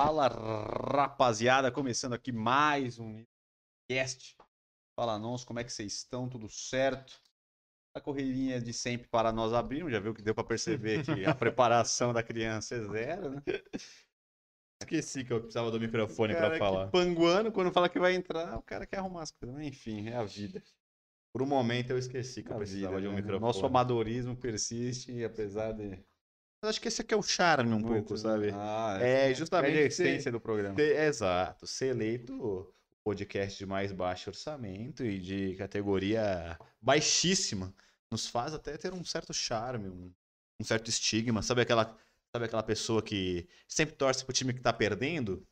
Fala rapaziada, começando aqui mais um cast. Fala nós, como é que vocês estão? Tudo certo? A correria de sempre para nós abrirmos, já viu que deu para perceber que a preparação da criança é zero, né? Esqueci que eu precisava do microfone para falar. que panguano, quando fala que vai entrar, o cara quer arrumar as coisas. Enfim, é a vida. Por um momento eu esqueci que eu precisava vida, de um né? microfone. Nosso amadorismo persiste, apesar de. Mas acho que esse aqui é o charme um pouco, sabe? Ah, É, essa justamente a ser- essência do programa. Ser- exato. Ser eleito o podcast de mais baixo orçamento e de categoria baixíssima nos faz até ter um certo charme, um, um certo estigma. Sabe aquela, sabe aquela pessoa que sempre torce pro time que tá perdendo?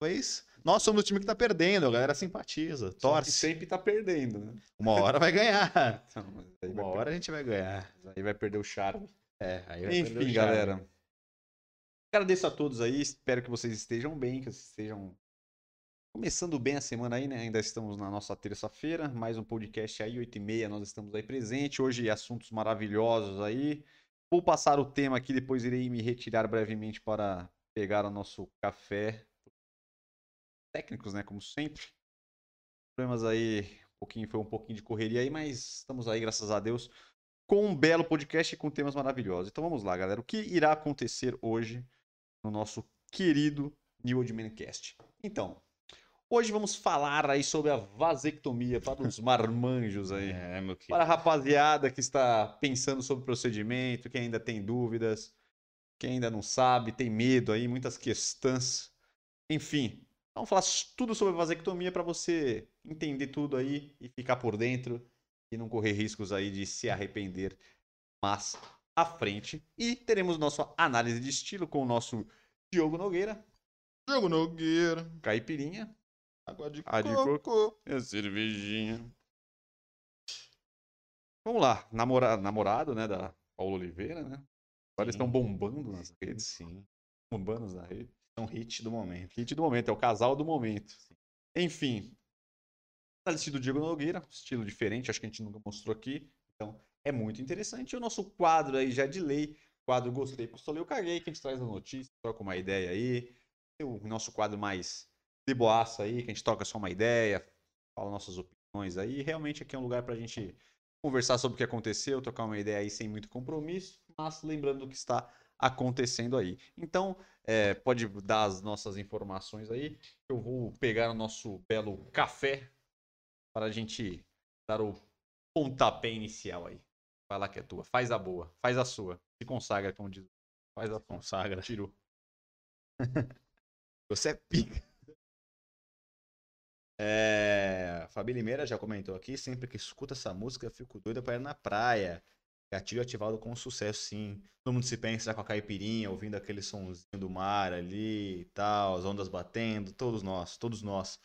Pois nós somos o time que tá perdendo, a galera simpatiza, torce. sempre tá perdendo, né? Uma hora vai ganhar. Então, Uma vai hora a gente vai ganhar. perder, aí vai perder o charme. É, aí o Enfim, galera. Agradeço a todos aí. Espero que vocês estejam bem, que vocês estejam começando bem a semana aí, né? Ainda estamos na nossa terça-feira. Mais um podcast aí, 8h30, nós estamos aí presente. Hoje, assuntos maravilhosos aí. Vou passar o tema aqui, depois irei me retirar brevemente para pegar o nosso café. Técnicos, né? Como sempre. Problemas aí, um pouquinho, foi um pouquinho de correria aí, mas estamos aí, graças a Deus, com um belo podcast e com temas maravilhosos. Então vamos lá, galera. O que irá acontecer hoje no nosso querido New Old Man Cast? Então, hoje vamos falar aí sobre a vasectomia para os marmanjos aí. É, meu querido. Para a rapaziada que está pensando sobre o procedimento, que ainda tem dúvidas, que ainda não sabe, tem medo aí, muitas questões. Enfim, vamos falar tudo sobre a vasectomia para você entender tudo aí e ficar por dentro e não correr riscos aí de se arrepender mais à frente. E teremos nossa análise de estilo com o nosso Diogo Nogueira, Jogo Nogueira. caipirinha, Água de Ah, de coco. e a cervejinha. Vamos lá, namora- namorado, né, da Paula Oliveira, né? Agora eles Sim. estão bombando nas redes, Sim. bombando na rede. É um hit do momento. Hit do momento, é o casal do momento. Enfim, análise do Diego Nogueira, estilo diferente, acho que a gente nunca mostrou aqui, então é muito interessante. E o nosso quadro aí, já de lei, quadro Gostei, Pistolei, eu caguei, que a gente traz a notícia, troca uma ideia aí. O nosso quadro mais de boaça aí, que a gente troca só uma ideia, fala nossas opiniões aí. Realmente aqui é um lugar pra gente conversar sobre o que aconteceu, trocar uma ideia aí sem muito compromisso, mas lembrando do que está acontecendo aí. Então, é, pode dar as nossas informações aí. Eu vou pegar o nosso belo café para a gente dar o pontapé inicial aí. Vai lá que é tua. Faz a boa. Faz a sua. Se consagra, como diz. Faz a sua. Consagra. Tirou. Você é pica. É, Fabi Limeira já comentou aqui, sempre que escuta essa música, eu fico doida pra ir na praia. Gatilho ativado com sucesso, sim. Todo mundo se pensa com a caipirinha, ouvindo aquele sonzinho do mar ali e tal, as ondas batendo, todos nós, todos nós,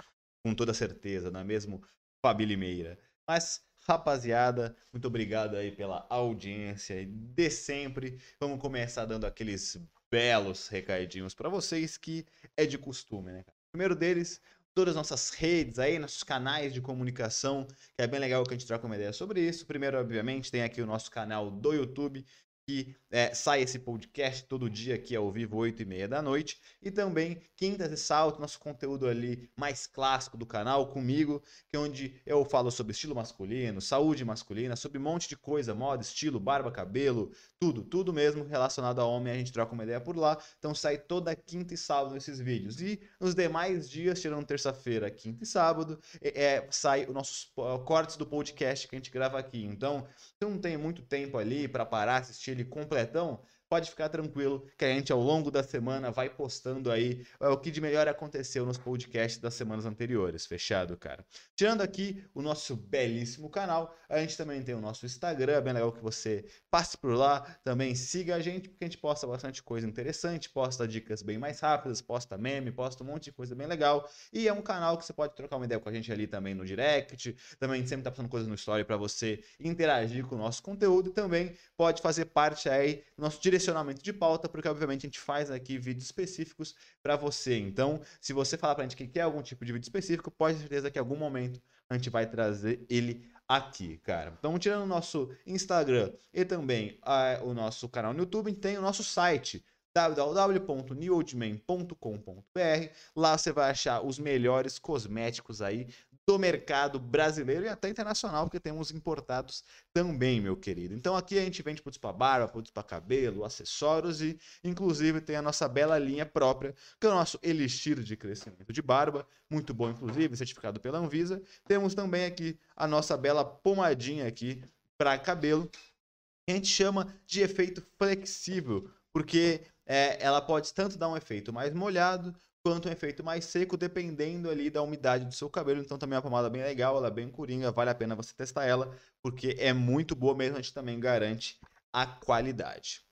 com toda certeza, não é mesmo, Fabi Limeira? Mas, rapaziada, muito obrigado aí pela audiência de sempre. Vamos começar dando aqueles belos recadinhos pra vocês que é de costume, né? Primeiro deles, todas as nossas redes aí, nossos canais de comunicação, que é bem legal que a gente troca uma ideia sobre isso. Primeiro, obviamente, tem aqui o nosso canal do YouTube, que é, sai esse podcast todo dia aqui ao vivo, 8 e meia da noite. E também, quintas e salto, nosso conteúdo ali mais clássico do canal, comigo, que é onde eu falo sobre estilo masculino, saúde masculina, sobre um monte de coisa, moda, estilo, barba, cabelo, tudo, tudo mesmo relacionado a homem, a gente troca uma ideia por lá. Então sai toda quinta e sábado esses vídeos. E nos demais dias, tirando terça-feira, quinta e sábado, é, é, sai os nossos cortes do podcast que a gente grava aqui. Então, se não tem muito tempo ali para parar, assistir ele completão, pode ficar tranquilo que a gente ao longo da semana vai postando aí é, o que de melhor aconteceu nos podcasts das semanas anteriores. Fechado, cara? Tirando aqui o nosso belíssimo canal, a gente também tem o nosso Instagram, é bem legal que você passe por lá, também siga a gente, porque a gente posta bastante coisa interessante, posta dicas bem mais rápidas, posta meme, posta um monte de coisa bem legal. E é um canal que você pode trocar uma ideia com a gente ali também no direct, também a gente sempre tá postando coisa no story para você interagir com o nosso conteúdo e também pode fazer parte aí do nosso direcionamento de pauta, porque obviamente a gente faz aqui vídeos específicos para você. Então, se você falar pra gente que quer algum tipo de vídeo específico, pode ter certeza que em algum momento a gente vai trazer ele aqui, cara. Então, tirando o nosso Instagram e também o nosso canal no YouTube, tem o nosso site www.newoldman.com.br. Lá você vai achar os melhores cosméticos aí do mercado brasileiro e até internacional, porque temos importados também, meu querido. Então aqui a gente vende produtos para barba, produtos para cabelo, acessórios e inclusive tem a nossa bela linha própria, que é o nosso elixir de crescimento de barba, muito bom inclusive, certificado pela Anvisa. Temos também aqui a nossa bela pomadinha aqui para cabelo, que a gente chama de efeito flexível, porque é, ela pode tanto dar um efeito mais molhado quanto um efeito mais seco, dependendo ali da umidade do seu cabelo. Então também é uma pomada bem legal, ela é bem coringa, vale a pena você testar ela, porque é muito boa mesmo, a gente também garante a qualidade.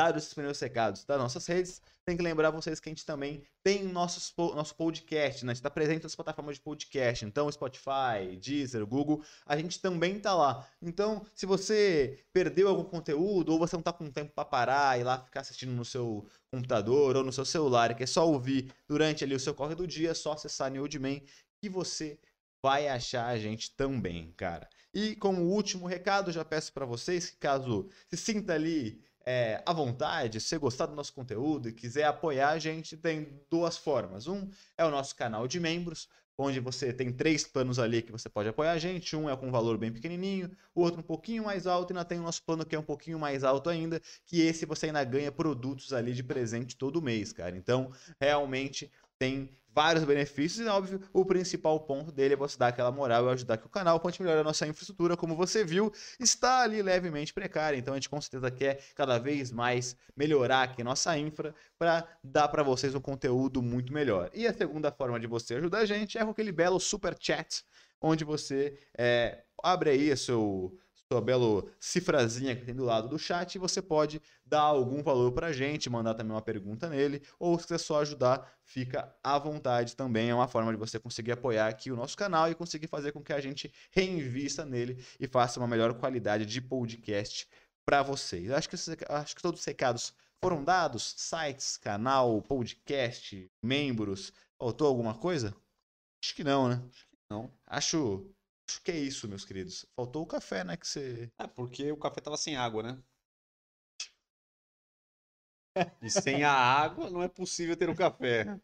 Dados esses primeiros recados das nossas redes, tem que lembrar vocês que a gente também tem nossos, nosso podcast, né? A gente está presente nas plataformas de podcast, então Spotify, Deezer, Google, a gente também está lá. Então, se você perdeu algum conteúdo ou você não está com tempo para parar e lá ficar assistindo no seu computador ou no seu celular, que é só ouvir durante ali o seu corre do dia, é só acessar Newdman que você vai achar a gente também, cara. E como último recado, já peço para vocês que caso se sinta ali é, à vontade, se gostar do nosso conteúdo e quiser apoiar a gente, tem duas formas. Um é o nosso canal de membros, onde você tem três planos ali que você pode apoiar a gente. Um é com um valor bem pequenininho, o outro um pouquinho mais alto, e ainda tem o nosso plano que é um pouquinho mais alto ainda, que esse você ainda ganha produtos ali de presente todo mês, cara. Então, realmente tem vários benefícios e, óbvio, o principal ponto dele é você dar aquela moral e ajudar que o canal pode melhorar a nossa infraestrutura, como você viu, está ali levemente precária, então a gente com certeza quer cada vez mais melhorar aqui nossa infra para dar para vocês um conteúdo muito melhor. E a segunda forma de você ajudar a gente é com aquele belo super chat, onde você é, abre aí seu sua bela cifrazinha que tem do lado do chat, você pode dar algum valor para a gente, mandar também uma pergunta nele, ou se quiser só ajudar, fica à vontade também. É uma forma de você conseguir apoiar aqui o nosso canal e conseguir fazer com que a gente reinvista nele e faça uma melhor qualidade de podcast para vocês. Acho que, acho que todos os recados foram dados, sites, canal, podcast, membros. Faltou alguma coisa? Acho que não, né? Não. Acho Acho que é isso, meus queridos. Faltou o café, né? Que você. É, porque o café tava sem água, né? E sem a água não é possível ter o um café.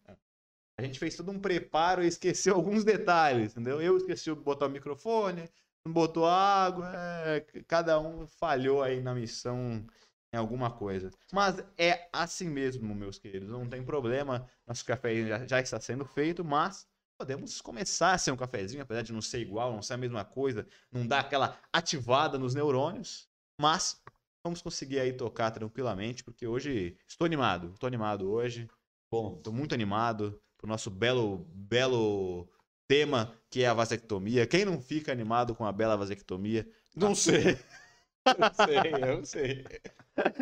A gente fez todo um preparo e esqueceu alguns detalhes, entendeu? Eu esqueci de botar o microfone, não botou água, é... cada um falhou aí na missão em alguma coisa. Mas é assim mesmo, meus queridos, não tem problema. Nosso café já, já está sendo feito, mas podemos começar a ser um cafezinho, apesar de não ser igual, não ser a mesma coisa, não dar aquela ativada nos neurônios, mas vamos conseguir aí tocar tranquilamente, porque hoje estou animado, estou animado hoje. Bom, estou muito animado pro nosso belo, belo tema que é a vasectomia. Quem não fica animado com a bela vasectomia? Não sei. Eu sei, eu sei.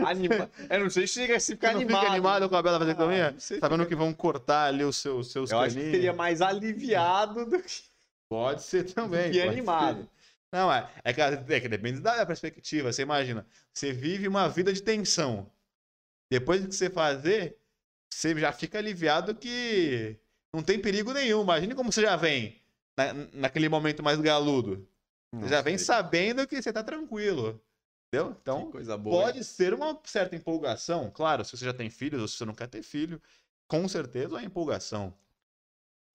Anima... Eu não sei se chega a ficar não animado. fica animado com a bela vasectomia? Ah, sei Sabendo que vão cortar ali os seus, seus Eu acho que caninhos? seria mais aliviado do que, Pode ser também. do pode animado. ser. Não, é, é, que, é que depende da perspectiva. Você imagina, você vive uma vida de tensão. Depois que você fazer, você já fica aliviado que não tem perigo nenhum. Imagine como você já vem na- naquele momento mais galudo. Você já vem sabendo que você tá tranquilo. Entendeu? Então, pode ser uma certa empolgação. Claro, se você já tem filhos ou se você não quer ter filho, com certeza é empolgação.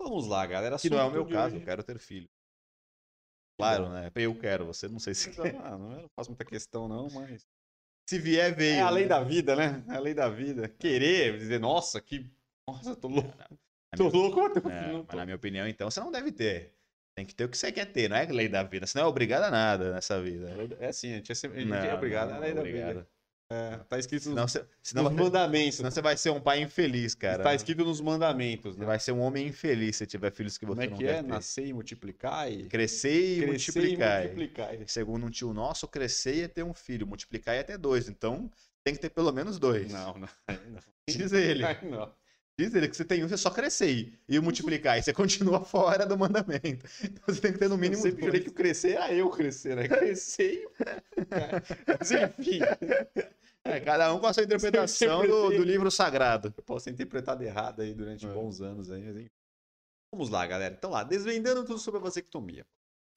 Vamos lá, galera. Que não é o meu caso, hoje. eu quero ter filho. Claro, né? Eu quero, você não sei se quer. Ah, não, faço muita questão, não, mas. Se vier, veio. É a lei né? da vida, né? É a lei da vida. Querer, dizer, nossa, que. Nossa, tô louco. Tô minha- louco, mas tô- É, mas na minha opinião, então, você não deve ter. Tem que ter o que você quer ter, não é lei da vida. Você não é obrigado a nada nessa vida. É assim, a gente é, sempre, a gente Não, é obrigado. não, a lei da obrigado. vida. É, tá escrito Senão nos, você, senão, nos você, mandamentos. senão você vai ser um pai infeliz, cara. Tá escrito nos mandamentos. Você Né? vai ser um homem infeliz se tiver filhos que você Como é não que quer é? ter. Nascer e multiplicar e. Crescer e Crescer multiplicar. e multiplicar. Segundo um tio nosso, crescer e é ter um filho, multiplicar e é ter dois. Então, tem que ter pelo menos dois. Não, não. não. Diz ele. Não. Diz ele que você tem um, você só crescer e- multiplicar. E você continua fora do mandamento. Então você tem que ter no Eu mínimo sempre jurei dois. que o crescer era eu crescer, né? Crescer. Mas enfim. É, cada um com a sua interpretação Sempre do, do livro sagrado. Eu posso ter interpretado errado aí durante É. bons anos aí, mas enfim. Vamos lá, galera. Então lá, desvendando tudo sobre a vasectomia.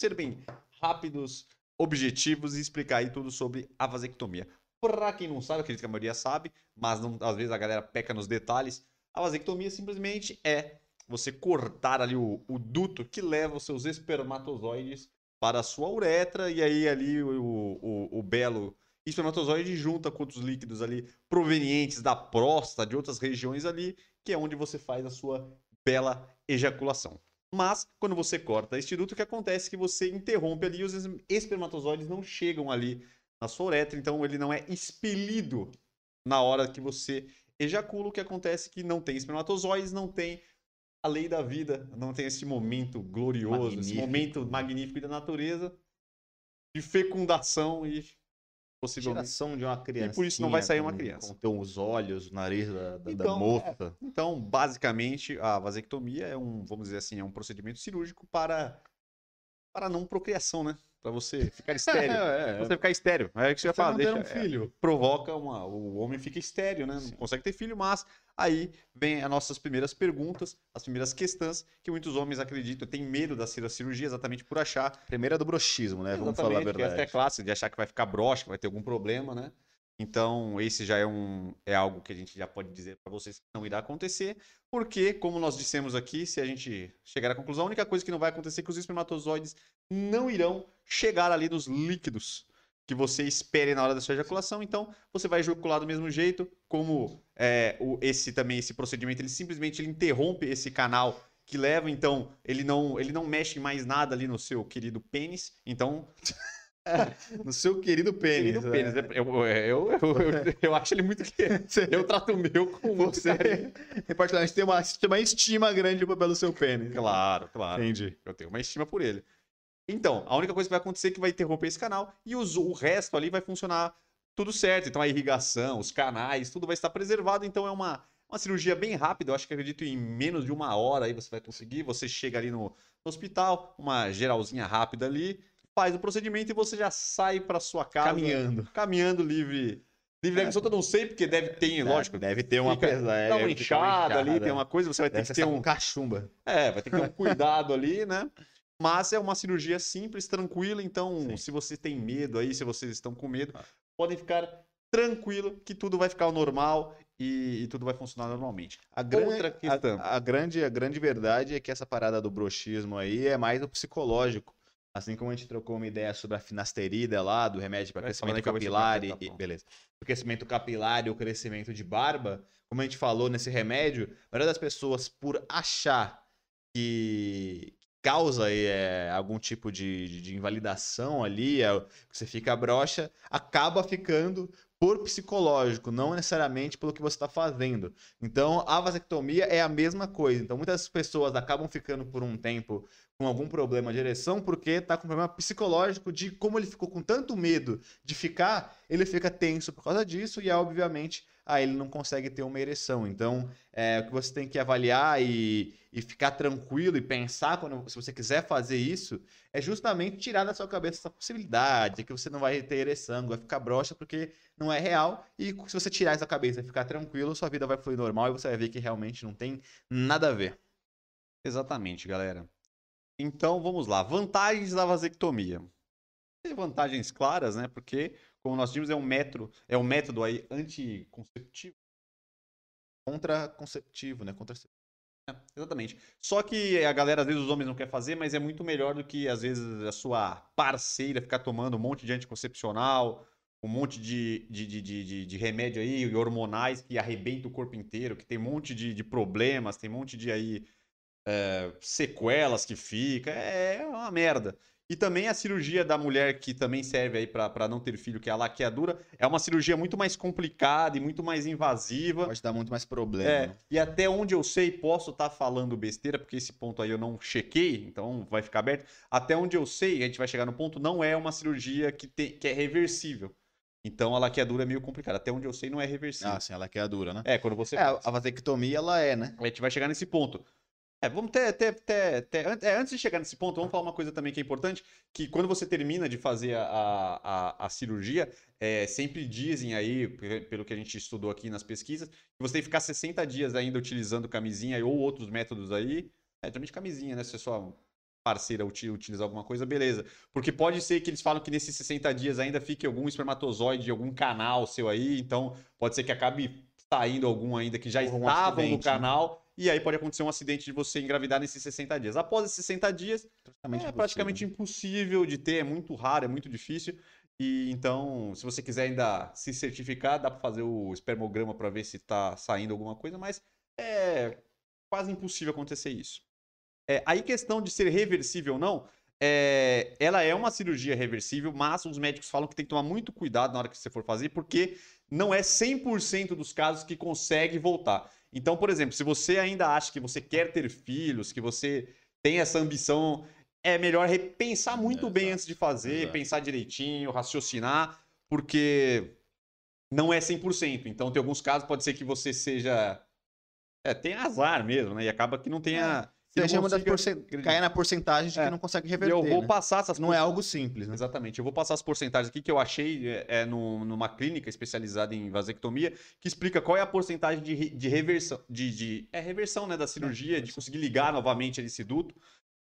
Ser bem rápidos, objetivos e explicar aí tudo sobre a vasectomia. Pra quem não sabe, acredito que a maioria sabe, mas não- às vezes a galera peca nos detalhes. A vasectomia simplesmente é você cortar ali o, o duto que leva os seus espermatozoides para a sua uretra e aí ali o, o, o belo espermatozoide junta com outros líquidos ali provenientes da próstata, de outras regiões ali, que é onde você faz a sua bela ejaculação. Mas, quando você corta este duto, o que acontece é que você interrompe ali os es- espermatozoides não chegam ali na sua uretra, então ele não é expelido na hora que você ejacula. O que acontece é que não tem espermatozoides, não tem a lei da vida, não tem esse momento glorioso, esse Magnífico. momento magnífico da natureza de fecundação e possivelmente. Geração de uma criança. por isso não vai sair uma criança. Com os olhos, o nariz da, da, da Então, moça. Então, basicamente, a vasectomia é um, vamos dizer assim, é um procedimento cirúrgico para para não procriação, né? Para você ficar estéreo. É, Pra você ficar estéreo. É o que você não ter Deixa, um é, filho. provoca uma. O homem fica estéreo, né? Não Sim. consegue ter filho, mas aí vem as nossas primeiras perguntas, as primeiras questões que muitos homens acreditam, têm medo da cir- cirurgia exatamente por achar. Primeira do brochismo, né? Vamos falar a Exatamente, que é verdade. clássica, de achar que vai ficar broxa, vai ter algum problema, né? Então, esse já é um é algo que a gente já pode dizer para vocês que não irá acontecer, porque, como nós dissemos aqui, se a gente chegar à conclusão, a única coisa que não vai acontecer é que os espermatozoides não irão chegar ali nos líquidos que você espere na hora da sua ejaculação, então você vai ejacular do mesmo jeito, como é, o, esse também esse procedimento, ele simplesmente ele interrompe esse canal que leva, então ele não ele não mexe em mais nada ali no seu querido pênis, então No seu querido pênis. Querido né? pênis, né? Eu, eu, eu, eu, eu acho ele muito que. Eu trato o meu com Você, você. particularmente, tem uma, tem uma estima grande pelo seu pênis. Claro, claro. Entendi. Eu tenho uma estima por ele. Então, a única coisa que vai acontecer é que vai interromper esse canal e os- o resto ali vai funcionar tudo certo. Então, a irrigação, os canais, tudo vai estar preservado. Então, é uma, uma cirurgia bem rápida. Eu acho que acredito em menos de uma hora aí você vai conseguir. Você chega ali no, no hospital, uma geralzinha rápida ali, faz o procedimento e você já sai para sua casa. Caminhando. caminhando livre. Livre da eu não sei, porque deve ter, lógico. Deve ter uma Fica- pesada. Dá uma inchada ali, tem uma coisa, você vai ter Deve que ser ter um. cachumba. É, vai ter que ter um cuidado ali, né? Mas é uma cirurgia simples, tranquila. Então, Sim. se você tem medo aí, se vocês estão com medo, Ah. podem ficar tranquilo que tudo vai ficar normal e, e tudo vai funcionar normalmente. A grande, questão. A, a grande, a grande verdade é que essa parada do broxismo aí é mais o psicológico. Assim como a gente trocou uma ideia sobre a finasterida lá, do remédio para crescimento capilar explicar, e, tá beleza. O crescimento capilar e o crescimento de barba, como a gente falou nesse remédio, a maioria das pessoas, por achar que causa é, algum tipo de, de- invalidação ali, é, você fica broxa, acaba ficando por psicológico, não necessariamente pelo que você está fazendo. Então, a vasectomia é a mesma coisa. Então, muitas pessoas acabam ficando por um tempo com algum problema de ereção porque tá com problema psicológico de como ele ficou com tanto medo de ficar, ele fica tenso por causa disso e, obviamente, aí ele não consegue ter uma ereção. Então, é, o que você tem que avaliar e, e ficar tranquilo e pensar quando se você quiser fazer isso é justamente tirar da sua cabeça essa possibilidade de que você não vai ter ereção, vai ficar broxa porque não é real. E se você tirar essa cabeça e ficar tranquilo, sua vida vai fluir normal e você vai ver que realmente não tem nada a ver. Exatamente, galera. Então vamos lá. Vantagens da vasectomia. Tem vantagens claras, né? Porque, como nós vimos, é um método, é um método aí anticonceptivo. Contraconceptivo, né? Contra... Exatamente. Só que a galera, às vezes, os homens não querem fazer, mas é muito melhor do que, às vezes, a sua parceira ficar tomando um monte de anticoncepcional, um monte de, de, de, de, de- remédio aí, hormonais que arrebenta o corpo inteiro, que tem um monte de, de problemas, tem um monte de aí é, sequelas que fica. É uma merda. E também a cirurgia da mulher que também serve aí pra pra não ter filho, que é a laqueadura, é uma cirurgia muito mais complicada e muito mais invasiva. Pode dar muito mais problema. É, né? e até onde eu sei, posso estar falando besteira, porque esse ponto aí eu não chequei, então vai ficar aberto. Até onde eu sei, a gente vai chegar no ponto, não é uma cirurgia que, tem, que é reversível. Então a laqueadura é meio complicada. Até onde eu sei, não é reversível. Ah, sim, a dura, né? É, quando você. É, a vasectomia, ela é, né? A gente vai chegar nesse ponto. É, vamos ter, ter, ter, ter- é, antes de chegar nesse ponto, vamos falar uma coisa também que é importante, que quando você termina de fazer a, a, a- cirurgia, é, sempre dizem aí, pe- pelo que a gente estudou aqui nas pesquisas, que você tem que ficar 60 dias ainda utilizando camisinha ou outros métodos aí. É, geralmente camisinha, né? Você só parceira uti- utilizar alguma coisa, beleza. Porque pode ser que eles falam que nesses 60 dias ainda fique algum espermatozoide de algum canal seu aí, então pode ser que acabe saindo algum ainda que já um estavam no acidente, né? E aí pode acontecer um acidente de você engravidar nesses 60 dias. Após esses 60 dias, Praticamente é impossível. praticamente impossível de ter, é muito raro, é muito difícil. E então, se você quiser ainda se certificar, dá para fazer o espermograma para ver se tá saindo alguma coisa, mas é quase impossível acontecer isso. É, aí questão de ser reversível ou não, é, ela é uma cirurgia reversível, mas os médicos falam que tem que tomar muito cuidado na hora que você for fazer, porque não é 100% dos casos que consegue voltar. Então, por exemplo, se você ainda acha que você quer ter filhos, que você tem essa ambição, é melhor repensar muito É, bem exato, antes de fazer, exato. pensar direitinho, raciocinar, porque não é 100%. Então, tem alguns casos, pode ser que você seja. É, tem azar mesmo, né? E acaba que não tenha. Seja uma das na porcentagem de É. que não consegue reverter. eu vou né? passar essas Não é algo simples, né? Exatamente. Eu vou passar as porcentagens aqui que eu achei é, é, no- numa clínica especializada em vasectomia, que explica qual é a porcentagem de, de reversão, de, de- é reversão né, da cirurgia, de conseguir ligar novamente esse duto.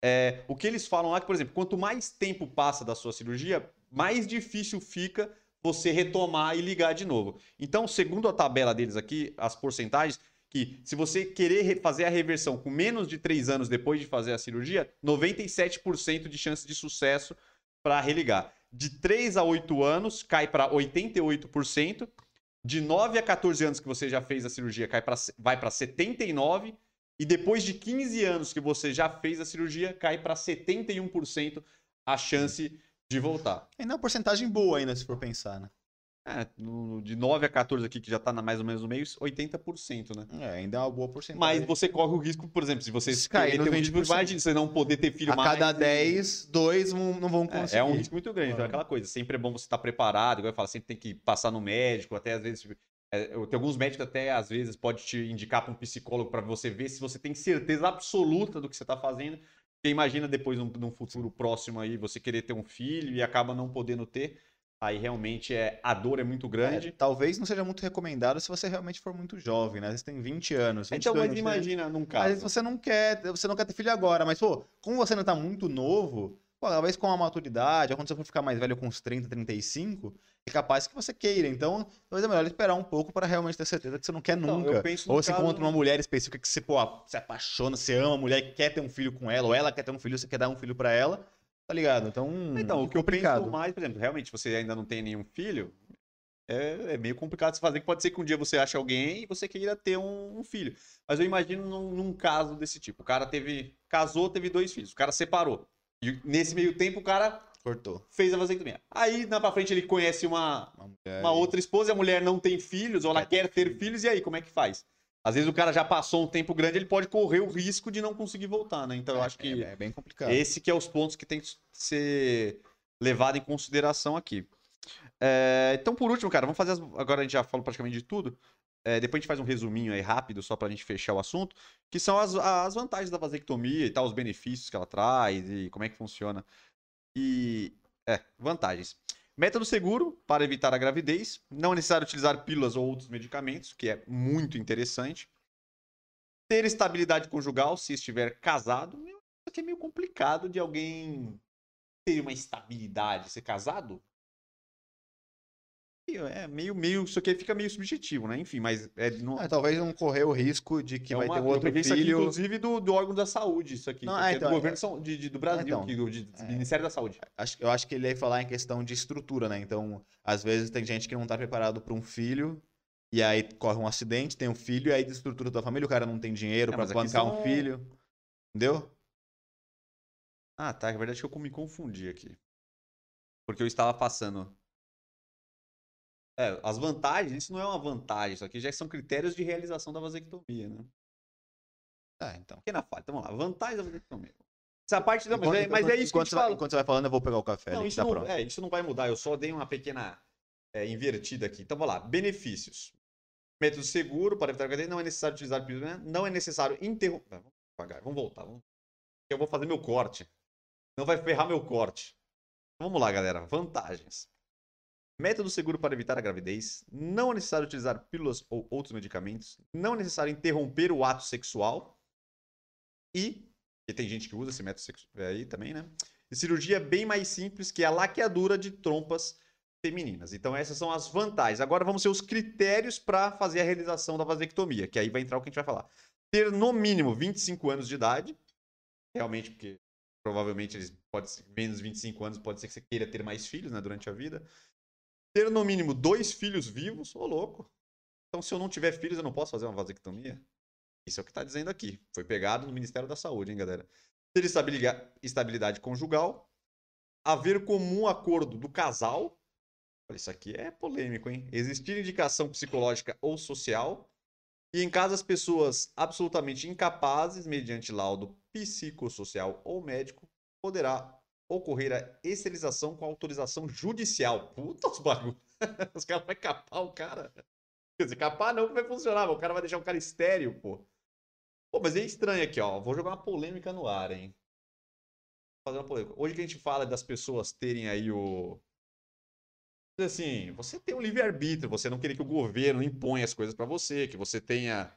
É, o que eles falam lá é que, por exemplo, quanto mais tempo passa da sua cirurgia, mais difícil fica você retomar e ligar de novo. Então, segundo a tabela deles aqui, as porcentagens, que se você querer re- fazer a reversão com menos de 3 anos depois de fazer a cirurgia, 97% de chance de sucesso para religar. De 3 a 8 anos, cai para 88%. De 9 a 14 anos que você já fez a cirurgia, cai pra, vai para 79%. E depois de 15 anos que você já fez a cirurgia, cai para 71% a chance de voltar. Ainda é uma porcentagem boa ainda, se for pensar, né? É, no- de 9 a 14 aqui, que já tá na mais ou menos no meio, 80%, né? É, ainda é uma boa porcentagem. Mas você corre o risco, por exemplo, se você Se cair ter um 20%. imagine você não poder ter filho a mais. cada e- 10, dois não não vão É, conseguir. É, um risco muito grande. Então, é aquela coisa, sempre é bom você estar preparado, igual eu falo, sempre tem que passar no médico, até às vezes. é, eu- tem alguns médicos até às vezes pode te indicar para um psicólogo para você ver se você tem certeza absoluta do que você está fazendo. Porque imagina depois, num, num futuro próximo aí, você querer ter um filho e acaba não podendo ter. Aí realmente é, a dor é muito É, grande. talvez não seja muito recomendado se você realmente for muito jovem, né? Às vezes tem 20 anos. 22 então, mas né? imagina num Às caso. vezes você não quer, você não quer ter filho agora, mas pô, como você ainda tá muito novo, pô, talvez com a maturidade, quando você for ficar mais velho com uns 30, 35, é capaz que você queira. Então, talvez é melhor esperar um pouco para realmente ter certeza que você não quer Não, nunca. ou você caso- encontra uma mulher específica que você, pô, se apaixona, você ama a mulher quer ter um filho com ela, ou ela quer ter um filho, você quer dar um filho para ela, tá ligado? Então, Então, o que eu complicado. penso mais, por exemplo, realmente você ainda não tem nenhum filho, é, é meio complicado de se fazer, que pode ser que um dia você ache alguém e você queira ter um, um filho. Mas eu imagino num, num caso desse tipo. O cara teve. casou, teve dois filhos. O cara separou. E nesse meio tempo o cara Cortou. fez a vasectomia. Aí, na pra frente, ele conhece uma, Uma, uma outra esposa e a mulher não tem filhos, ou ela Quer ter filhos, e aí, como é que faz? Às vezes o cara já passou um tempo grande, ele pode correr o risco de não conseguir voltar, né? Então eu acho que É, é bem complicado. esse que é os pontos que tem que ser levado em consideração aqui. É, então, por último, cara, vamos fazer. as- Agora a gente já falou praticamente de tudo. É, depois a gente faz um resuminho aí rápido, só pra gente fechar o assunto, que são as, as vantagens da vasectomia e tal, os benefícios que ela traz e como é que funciona. E. É, vantagens. Método seguro para evitar a gravidez. Não é necessário utilizar pílulas ou outros medicamentos, que é muito interessante. Ter estabilidade conjugal se estiver casado. Acho que é meio complicado de alguém ter uma estabilidade, ser casado. É meio, meio, isso aqui fica meio subjetivo, né? Enfim, mas é, não, É, talvez não correr o risco de que é vai uma- ter um outro isso aqui, filho. inclusive, do, do órgão da saúde, isso aqui. Não, isso é, é então, do é- governo São- de, de- do Brasil, então, aqui, do, de- do. Ministério da Saúde. Acho- eu acho que ele ia falar em questão de estrutura, né? Então, às vezes tem gente que não tá preparado para um filho, e aí corre um acidente, tem um filho, e aí desestrutura tua família, o cara não tem dinheiro para bancar são- um filho. Entendeu? Ah, tá. É verdade que eu me confundi aqui. Porque eu estava passando. É, as vantagens, isso não é uma vantagem, isso aqui já são critérios de realização da vasectomia, né? Ah, então. Pequena falha. Então vamos lá. Vantagem da vasectomia. Essa parte não, mas Enquanto- é, mas é enquanto- isso que eu enquanto te você vai-. Enquanto você vai falando, eu vou pegar o café. Não, ali, isso tá não, é, isso não vai mudar. Eu só dei uma pequena é, invertida aqui. Então, vamos lá. Benefícios. Método seguro para evitar gravidez. Não é necessário utilizar né? Não é necessário interromper. Vamos devagar. Vamos voltar. Vamos... Eu vou fazer meu corte. Não vai ferrar meu corte. Vamos lá, galera. Vantagens. Método seguro para evitar a gravidez. Não é necessário utilizar pílulas ou outros medicamentos. Não é necessário interromper o ato sexual. E Porque tem gente que usa esse método sexual aí também, né? E cirurgia bem mais simples, que é a laqueadura de trompas femininas. Então essas são as vantagens. Agora vamos ser os critérios para fazer a realização da vasectomia, que aí vai entrar o que a gente vai falar. Ter no mínimo 25 anos de idade, realmente porque provavelmente eles pode menos 25 anos, pode ser que você queira ter mais filhos, né, durante a vida. Ter no mínimo dois filhos vivos, ô louco. Então se eu não tiver filhos, eu não posso fazer uma vasectomia? Isso é o que está dizendo aqui. Foi pegado no Ministério da Saúde, hein, galera? Ter estabilidade conjugal, haver comum acordo do casal. Isso aqui é polêmico, hein? Existir indicação psicológica ou social. E em caso as pessoas absolutamente incapazes, mediante laudo psicossocial ou médico, poderá ocorrer a esterilização com autorização judicial. Puta os bagulho. Os caras vão capar o cara. Quer dizer, capar não vai funcionar, o cara vai deixar o cara estéreo, pô. Pô, mas é estranho aqui, ó. Vou jogar uma polêmica no ar, hein? Vou fazer uma polêmica. Hoje que a gente fala das pessoas terem aí o. Assim, você tem um livre-arbítrio, você não querer que o governo imponha as coisas para você, que você tenha.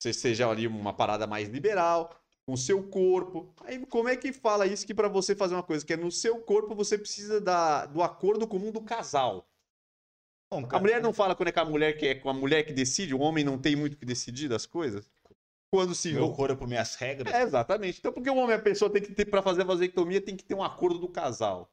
Você seja ali uma parada mais liberal, com o seu corpo. Aí como é que fala isso que para você fazer uma coisa que é no seu corpo você precisa da, do acordo comum do casal? Bom, a mulher não fala quando é com a mulher que é com a mulher que decide, o homem não tem muito que decidir das coisas? quando se Meu corpo, minhas regras. É, exatamente. Então, porque o homem, a pessoa tem que ter, pra fazer a vasectomia, tem que ter um acordo do casal.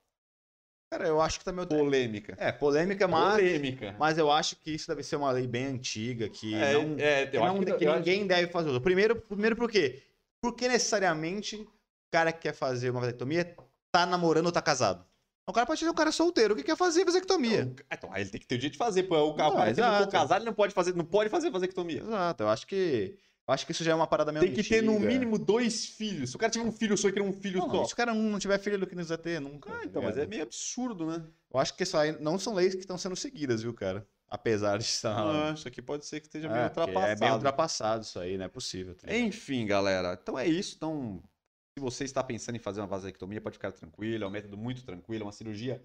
Cara, eu acho que tá meio. Polêmica. É, polêmica, mas. Polêmica. Mas eu acho que isso deve ser uma lei bem antiga, que, É, não, é, que, acho não- que- que ninguém deve fazer uso. Primeiro, primeiro por quê? Porque necessariamente o cara que quer fazer uma vasectomia tá namorando ou tá casado. O cara pode ser um cara solteiro que quer fazer vasectomia. Não, Então, aí ele tem que ter o dia de fazer. Pô, o cara, Não, o cara não for casado, ele não pode fazer, não pode fazer vasectomia. Exato, eu acho que. Eu acho que isso já é uma parada meio Tem que ter no antiga. mínimo dois filhos. Se o cara tiver um filho só e querer um filho Não, só. se o cara não tiver filho que não quiser ter, nunca. Ah, tá então, mas é meio absurdo, né? Eu acho que isso aí não são leis que estão sendo seguidas, viu, cara? Apesar de estar. Ah, isso aqui pode ser que esteja meio É, ultrapassado. é bem ultrapassado isso aí, não é possível. tá ligado? Enfim, galera. Então é isso. Então, se você está pensando em fazer uma vasectomia, pode ficar tranquilo. É um método muito tranquilo, é uma cirurgia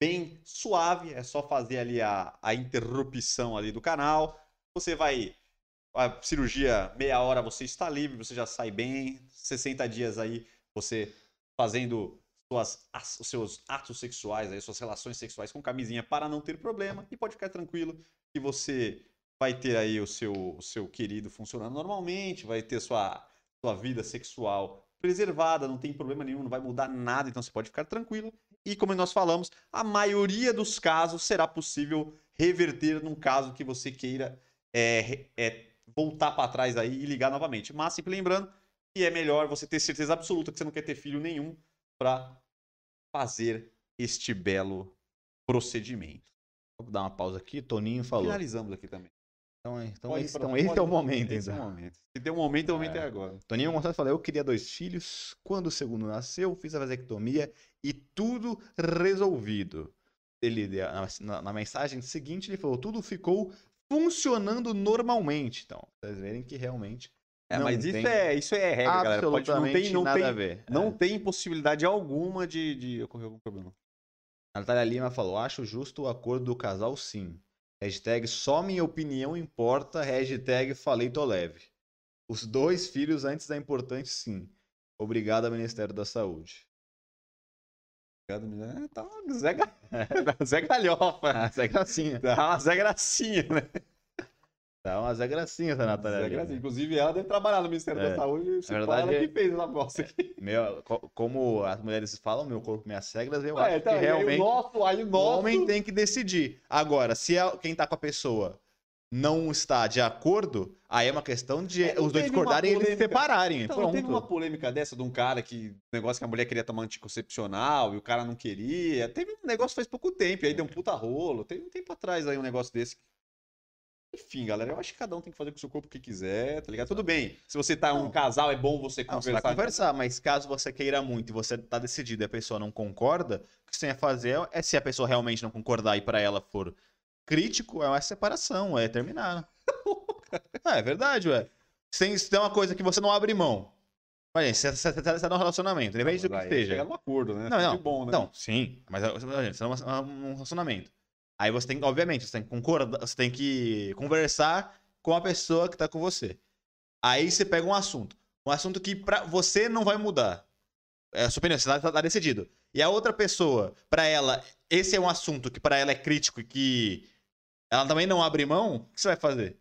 bem suave. É só fazer ali a, a interrupção ali do canal. Você vai. A cirurgia, meia hora você está livre, você já sai bem. 60 dias aí, você fazendo suas, as- os seus atos sexuais, suas relações sexuais com camisinha para não ter problema. E pode ficar tranquilo que você vai ter aí o seu, o seu querido funcionando normalmente, vai ter sua, sua vida sexual preservada, não tem problema nenhum, não vai mudar nada, então você pode ficar tranquilo. E como nós falamos, a maioria dos casos será possível reverter num caso que você queira é, é, voltar para trás aí e ligar novamente. Mas sempre lembrando que é melhor você ter certeza absoluta que você não quer ter filho nenhum para fazer este belo procedimento. Vou dar uma pausa aqui, Toninho falou. Finalizamos aqui também. Então, então, Pode esse, então esse pode- é o momento, Esse é o então. momento. Se tem um momento, o momento é, É. agora. Toninho Gonçalves falou: Eu queria dois filhos. Quando o segundo nasceu, fiz a vasectomia e tudo resolvido. Ele, na, na- na mensagem seguinte, ele falou: Tudo ficou funcionando normalmente. Então, vocês verem que realmente É, Não mas isso tem é, isso é regra, galera. Pode, não tem, não nada tem, a ver. não É. tem possibilidade alguma de, de ocorrer algum problema. A Natália Lima falou: Acho justo o acordo do casal, sim. Hashtag só minha opinião importa. Hashtag falei tô leve. Os dois filhos antes da importante, sim. Obrigado ao Ministério da Saúde. Obrigado, menino. É, tá Zé, Ga- Zé Galhofa. Ah, Zé Gracinha. Tá Zé Gracinha, né? Tá uma Zé Gracinha essa Natália Zé. Gracinha. Inclusive, ela deve trabalhar no Ministério É. da Saúde. Se verdade, ela é- que fez essa bosta aqui. Meu, co- como as mulheres falam, meu corpo, minhas regras, eu Ué, acho então, que aí realmente o nosso, aí o o nosso... homem tem que decidir. Agora, se é quem tá com a pessoa não está de acordo, aí é uma questão de É, os dois discordarem e eles se separarem. Então, pronto. teve uma polêmica dessa de um cara que. negócio que a mulher queria tomar anticoncepcional e o cara não queria. Teve um negócio faz pouco tempo, aí deu um puta rolo. Teve um tempo atrás aí um negócio desse. Enfim, galera, eu acho que cada um tem que fazer com o seu corpo o que quiser, tá ligado? Tudo bem. Se você tá um Não. casal, é bom você Não, você conversar. conversar, mas caso você queira muito e você tá decidido e a pessoa não concorda, o que você tem a fazer é se a pessoa realmente não concordar e pra ela for crítico, é uma separação, é terminar. é, é verdade, ué. Se se tem uma coisa que você não abre mão. Olha, você tá num relacionamento, independente do que esteja. Chega num acordo, né? Não, não. bom, né? Não, sim, mas você tá num relacionamento. Aí você tem, obviamente, você tem que concordar, você tem que conversar com a pessoa que tá com você. Aí você pega um assunto. Um assunto que pra você não vai mudar. É a sua opinião, você tá, tá decidido. E a outra pessoa, pra ela, esse é um assunto que pra ela é crítico e que ela também não abre mão, o que você vai fazer?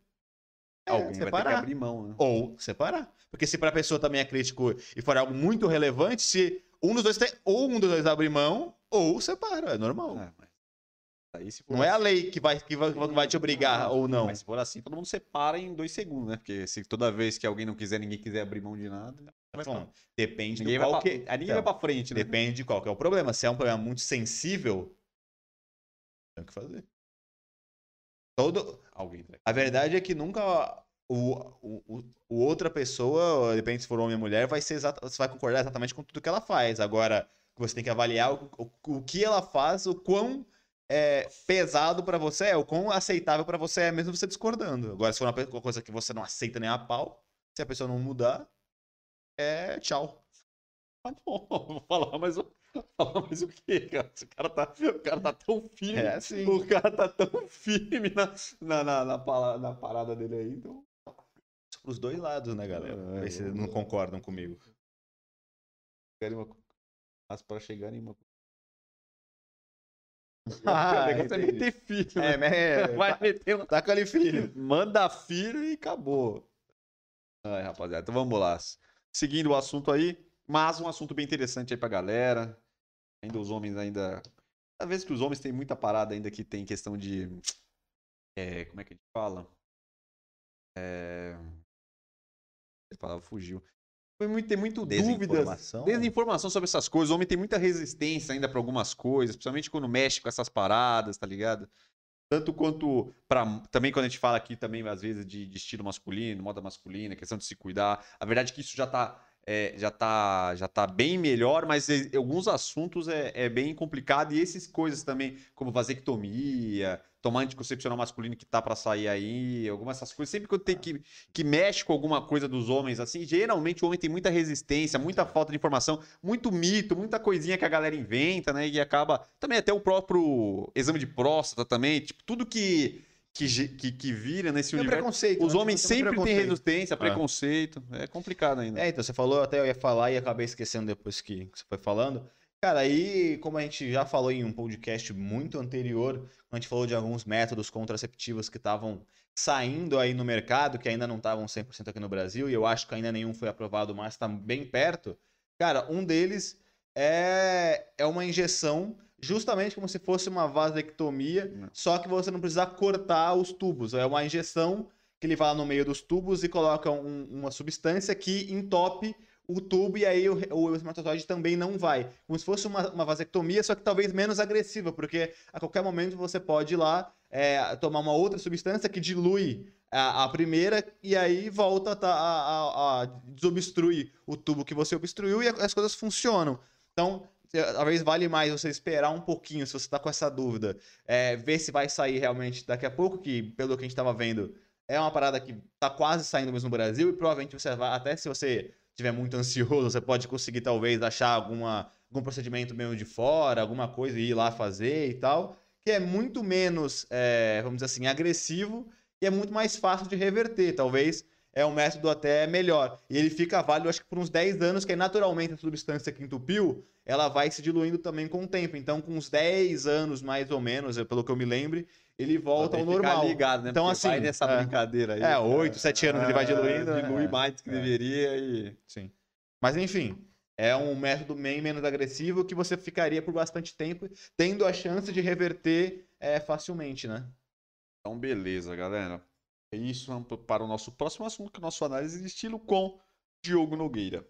É, que separar. abrir mão, né? Ou separar. Porque se pra pessoa também é crítico e for algo muito relevante, se um dos dois tem, ou um dos dois abre mão, ou separa. É normal. É, mas Não é a lei que vai, que vai, vai te obrigar ou não. Mas se for assim, todo mundo separa em dois segundos, né? Porque se toda vez que alguém não quiser, ninguém quiser abrir mão de nada, vai Bom, depende ninguém do qual pra, que... aí ninguém Então, vai pra frente, né? Depende de qual que é o problema. Se é um problema muito sensível, tem o que fazer. Todo... Alguém. A verdade é que nunca o, o, o- o outra pessoa, depende se for homem ou mulher, vai ser exata, você vai concordar exatamente com tudo que ela faz. Agora, você tem que avaliar o, o, o que ela faz, o quão é, pesado pra você é, o quão aceitável pra você é, mesmo você discordando. Agora, se for uma coisa que você não aceita nem a pau, se a pessoa não mudar, é tchau. Ah, bom, vou falar, mas o. Falar mais o quê, cara? O cara tá, o cara tá tão firme. É assim. O cara tá tão firme na, na, na, na, na parada dele aí, então. Pros dois lados, né, galera? É, eu- não concordam comigo. Mas pra chegar em uma. Ah, o negócio é entendi. meter filho, É, né? é, Vai meter um taca ali, filho. Manda filho e acabou. Ai, rapaziada, então vamos lá. Seguindo o assunto aí, mas um assunto bem interessante aí pra galera. Ainda os homens ainda. Às vezes que os homens têm muita parada ainda que tem questão de. é, como é que a gente fala? É. A palavra fugiu. Tem muito, tem muito dúvidas. Desinformação? Desinformação sobre essas coisas. O homem tem muita resistência ainda pra algumas coisas, principalmente quando mexe com essas paradas, tá ligado? Tanto quanto para também quando a gente fala aqui também às vezes de, de estilo masculino, moda masculina, questão de se cuidar. A verdade é que isso já tá é, já tá já tá bem melhor, mas em alguns assuntos é, é bem complicado e essas coisas também, como vasectomia, tomar anticoncepcional masculino que tá para sair aí, algumas essas coisas, sempre que tem que que mexe com alguma coisa dos homens assim, geralmente o homem tem muita resistência, muita falta de informação, muito mito, muita coisinha que a galera inventa, né? E acaba também até o próprio exame de próstata também, tipo, tudo que que, que, que vira nesse Tem universo. preconceito. Os né? homens Tem sempre têm resistência, preconceito. É complicado ainda. É, então você falou, até eu ia falar e acabei esquecendo depois que, que você foi falando. Cara, aí, como a gente já falou em um podcast muito anterior, a gente falou de alguns métodos contraceptivos que estavam saindo aí no mercado, que ainda não estavam 100% aqui no Brasil, e eu acho que ainda nenhum foi aprovado, mas está bem perto. Cara, um deles é, é uma injeção, justamente como se fosse uma vasectomia, Não. só que você não precisa cortar os tubos. É uma injeção que ele vai lá no meio dos tubos e coloca um- uma substância que entope o tubo e aí o, o espermatozoide também não vai. Como se fosse uma, uma vasectomia, só que talvez menos agressiva, porque a qualquer momento você pode ir lá é, tomar uma outra substância que dilui a, a primeira e aí volta a, tá- a, a, desobstruir o tubo que você obstruiu e as coisas funcionam. Então, é, talvez vale mais você esperar um pouquinho, se você está com essa dúvida, é, ver se vai sair realmente daqui a pouco, que pelo que a gente estava vendo, é uma parada que tá quase saindo mesmo no Brasil e provavelmente você vai, até se você estiver muito ansioso, você pode conseguir talvez achar alguma, algum procedimento mesmo de fora, alguma coisa e ir lá fazer e tal, que é muito menos, é, vamos dizer assim, agressivo e é muito mais fácil de reverter. Talvez é um método até melhor. E ele fica válido, acho que por uns 10 anos, que aí naturalmente a substância que entupiu, ela vai se diluindo também com o tempo. Então, com uns 10 anos, mais ou menos, pelo que eu me lembre, ele volta ao normal. ligado, né? Então, Porque assim, vai nessa é. brincadeira aí. É, 8, 7 anos ele vai diluindo. É, dilui é. mais do que É. deveria e. Sim. Mas enfim, é um método bem menos agressivo que você ficaria por bastante tempo, tendo a chance de reverter é, facilmente, né? Então, beleza, galera. É isso para o nosso próximo assunto, que é o nosso análise de estilo com Diogo Nogueira.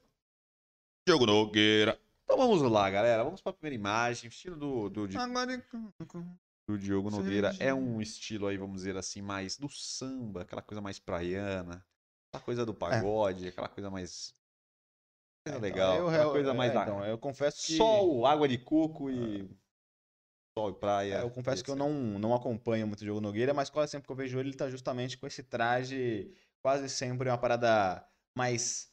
Diogo Nogueira. Então vamos lá, galera. Vamos para a primeira imagem. Estilo do, do, Agora. Do Diogo Nogueira é um estilo aí, vamos dizer assim, mais do samba, aquela coisa mais praiana, aquela coisa do pagode, aquela coisa mais. Coisa legal, Eu, aquela coisa é, mais. então, eu confesso que. Sol, água de coco e. Sol e praia. É, eu confesso que eu não, não acompanho muito o Diogo Nogueira, mas quase sempre que eu vejo ele, ele tá justamente com esse traje, quase sempre uma parada mais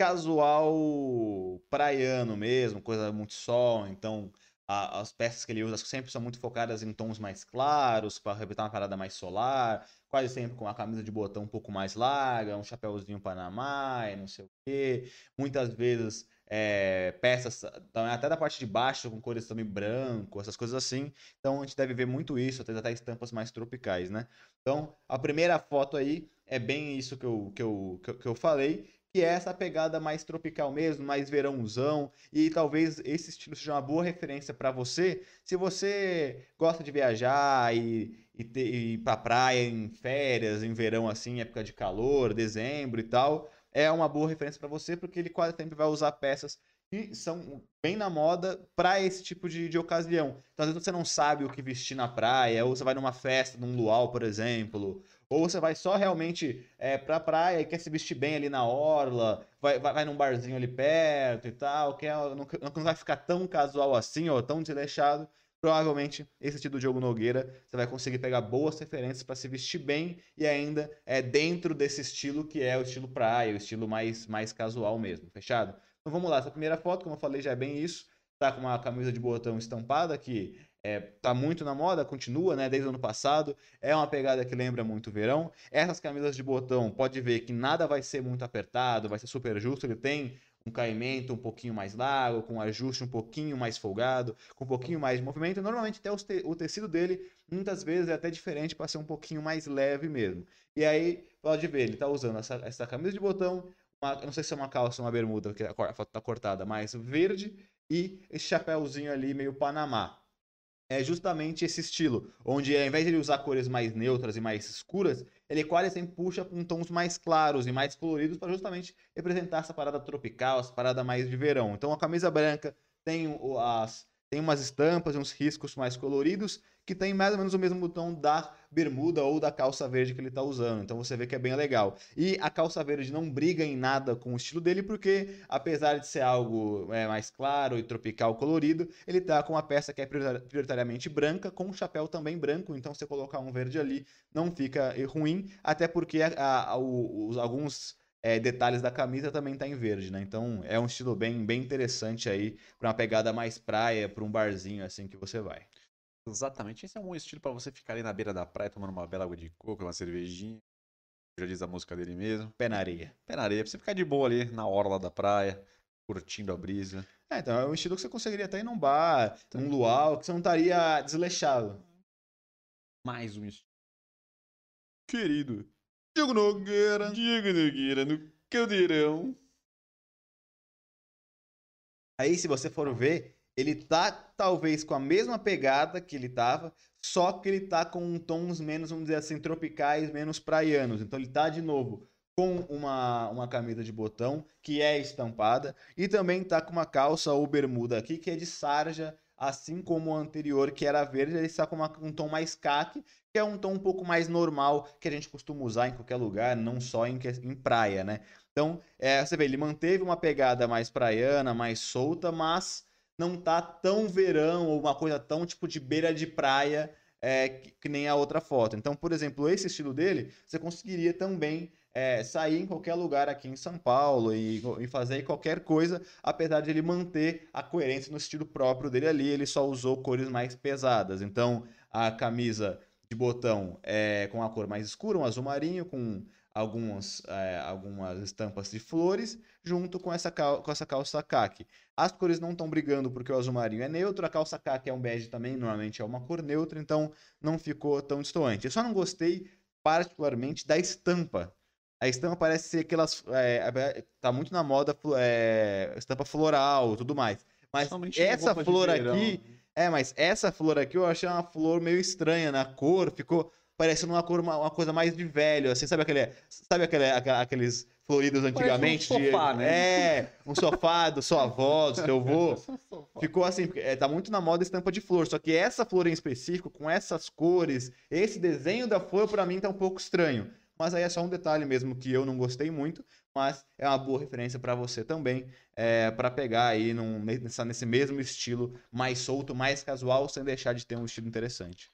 casual, praiano mesmo, coisa muito sol, então a- as peças que ele usa sempre são muito focadas em tons mais claros, para representar uma parada mais solar, quase sempre com uma camisa de botão um pouco mais larga, um chapéuzinho Panamá, e não sei o quê. Muitas vezes é, peças até da parte de baixo com cores também branco, essas coisas assim. Então a gente deve ver muito isso, até estampas mais tropicais, né? Então a primeira foto aí é bem isso que eu, que eu, que eu, que eu falei que é essa pegada mais tropical mesmo, mais verãozão, e talvez esse estilo seja uma boa referência para você, se você gosta de viajar e, e, ter, e ir pra praia em férias, em verão assim, época de calor, dezembro e tal, é uma boa referência para você, porque ele quase sempre vai usar peças que são bem na moda para esse tipo de, de ocasião. Então, às vezes você não sabe o que vestir na praia, ou você vai numa festa, num luau, por exemplo, ou você vai só realmente é, pra praia e quer se vestir bem ali na orla, vai, vai, vai num barzinho ali perto e tal, quer, não, não vai ficar tão casual assim, tão desleixado. Provavelmente, esse estilo do Diogo Nogueira, você vai conseguir pegar boas referências para se vestir bem e ainda é dentro desse estilo que é o estilo praia, o estilo mais, mais casual mesmo, fechado? Então vamos lá, essa primeira foto, como eu falei, já é bem isso. Tá com uma camisa de botão estampada que é, tá muito na moda, continua, né, desde o ano passado. É uma pegada que lembra muito o verão. Essas camisas de botão, pode ver que nada vai ser muito apertado, vai ser super justo. Ele tem um caimento um pouquinho mais largo, com um ajuste um pouquinho mais folgado, com um pouquinho mais de movimento. Normalmente até te o tecido dele, muitas vezes é até diferente para ser um pouquinho mais leve mesmo. E aí, pode ver, ele está usando essa, essa camisa de botão, uma, não sei se é uma calça ou uma bermuda, porque a foto tá cortada, mas verde e esse chapéuzinho ali meio Panamá é justamente esse estilo, onde ao invés de ele usar cores mais neutras e mais escuras, ele quase sempre puxa com tons mais claros e mais coloridos para justamente representar essa parada tropical, essa parada mais de verão. Então a camisa branca tem as tem umas estampas e uns riscos mais coloridos que tem mais ou menos o mesmo botão da bermuda ou da calça verde que ele está usando. Então você vê que é bem legal. E a calça verde não briga em nada com o estilo dele, porque apesar de ser algo é, mais claro e tropical colorido, ele está com uma peça que é prioritariamente branca, com um chapéu também branco. Então você colocar um verde ali não fica ruim, até porque a, a, os, alguns é, detalhes da camisa também tá em verde, né? Então é um estilo bem, bem interessante aí para uma pegada mais praia, para um barzinho assim que você vai. Exatamente, esse é um estilo para você ficar ali na beira da praia tomando uma bela água de coco, uma cervejinha. Já diz a música dele mesmo. Pé na areia. Pé na areia, pra você ficar de boa ali na orla da praia, curtindo a brisa. É, então é um estilo que você conseguiria até ir num bar, num luau, que você não estaria desleixado. Mais um estilo. Querido, Diego Nogueira. Diego Nogueira no caldeirão. Aí, se você for ver, ele tá talvez com a mesma pegada que ele tava, só que ele tá com tons menos, vamos dizer assim, tropicais, menos praianos. Então ele tá de novo com uma, uma camisa de botão que é estampada e também tá com uma calça ou bermuda aqui que é de sarja, assim como o anterior que era verde, ele está com uma, um tom mais caque, que é um tom um pouco mais normal que a gente costuma usar em qualquer lugar, não só em, em praia, né? Então, é, você vê, ele manteve uma pegada mais praiana, mais solta, mas não tá tão verão ou uma coisa tão tipo de beira de praia é, que, que, nem a outra foto. Então, por exemplo, esse estilo dele, você conseguiria também é, sair em qualquer lugar aqui em São Paulo e, e, fazer qualquer coisa, apesar de ele manter a coerência no estilo próprio dele ali, ele só usou cores mais pesadas. Então, a camisa de botão é com a cor mais escura, um azul marinho, com algumas, é, algumas estampas de flores, junto com essa, cal com essa calça caque. As cores não estão brigando porque o azul marinho é neutro, a calça caque é um bege também, normalmente é uma cor neutra, então não ficou tão distoante. Eu só não gostei particularmente da estampa. A estampa parece ser aquelas. É, tá muito na moda é, estampa floral tudo mais. Mas essa flor aqui. Né? É, mas essa flor aqui eu achei uma flor meio estranha na cor, ficou parecendo uma cor, uma, uma coisa mais de velho, assim, sabe aquele, sabe aquele, aqueles floridos antigamente? um sofá, né? É, um sofá do sua avó, do seu avô. Ficou assim, é, tá muito na moda estampa de flor, só que essa flor em específico, com essas cores, esse desenho da flor para mim tá um pouco estranho. Mas aí é só um detalhe mesmo que eu não gostei muito, mas é uma boa referência para você também, é, para pegar aí num, nesse mesmo estilo mais solto, mais casual, sem deixar de ter um estilo interessante.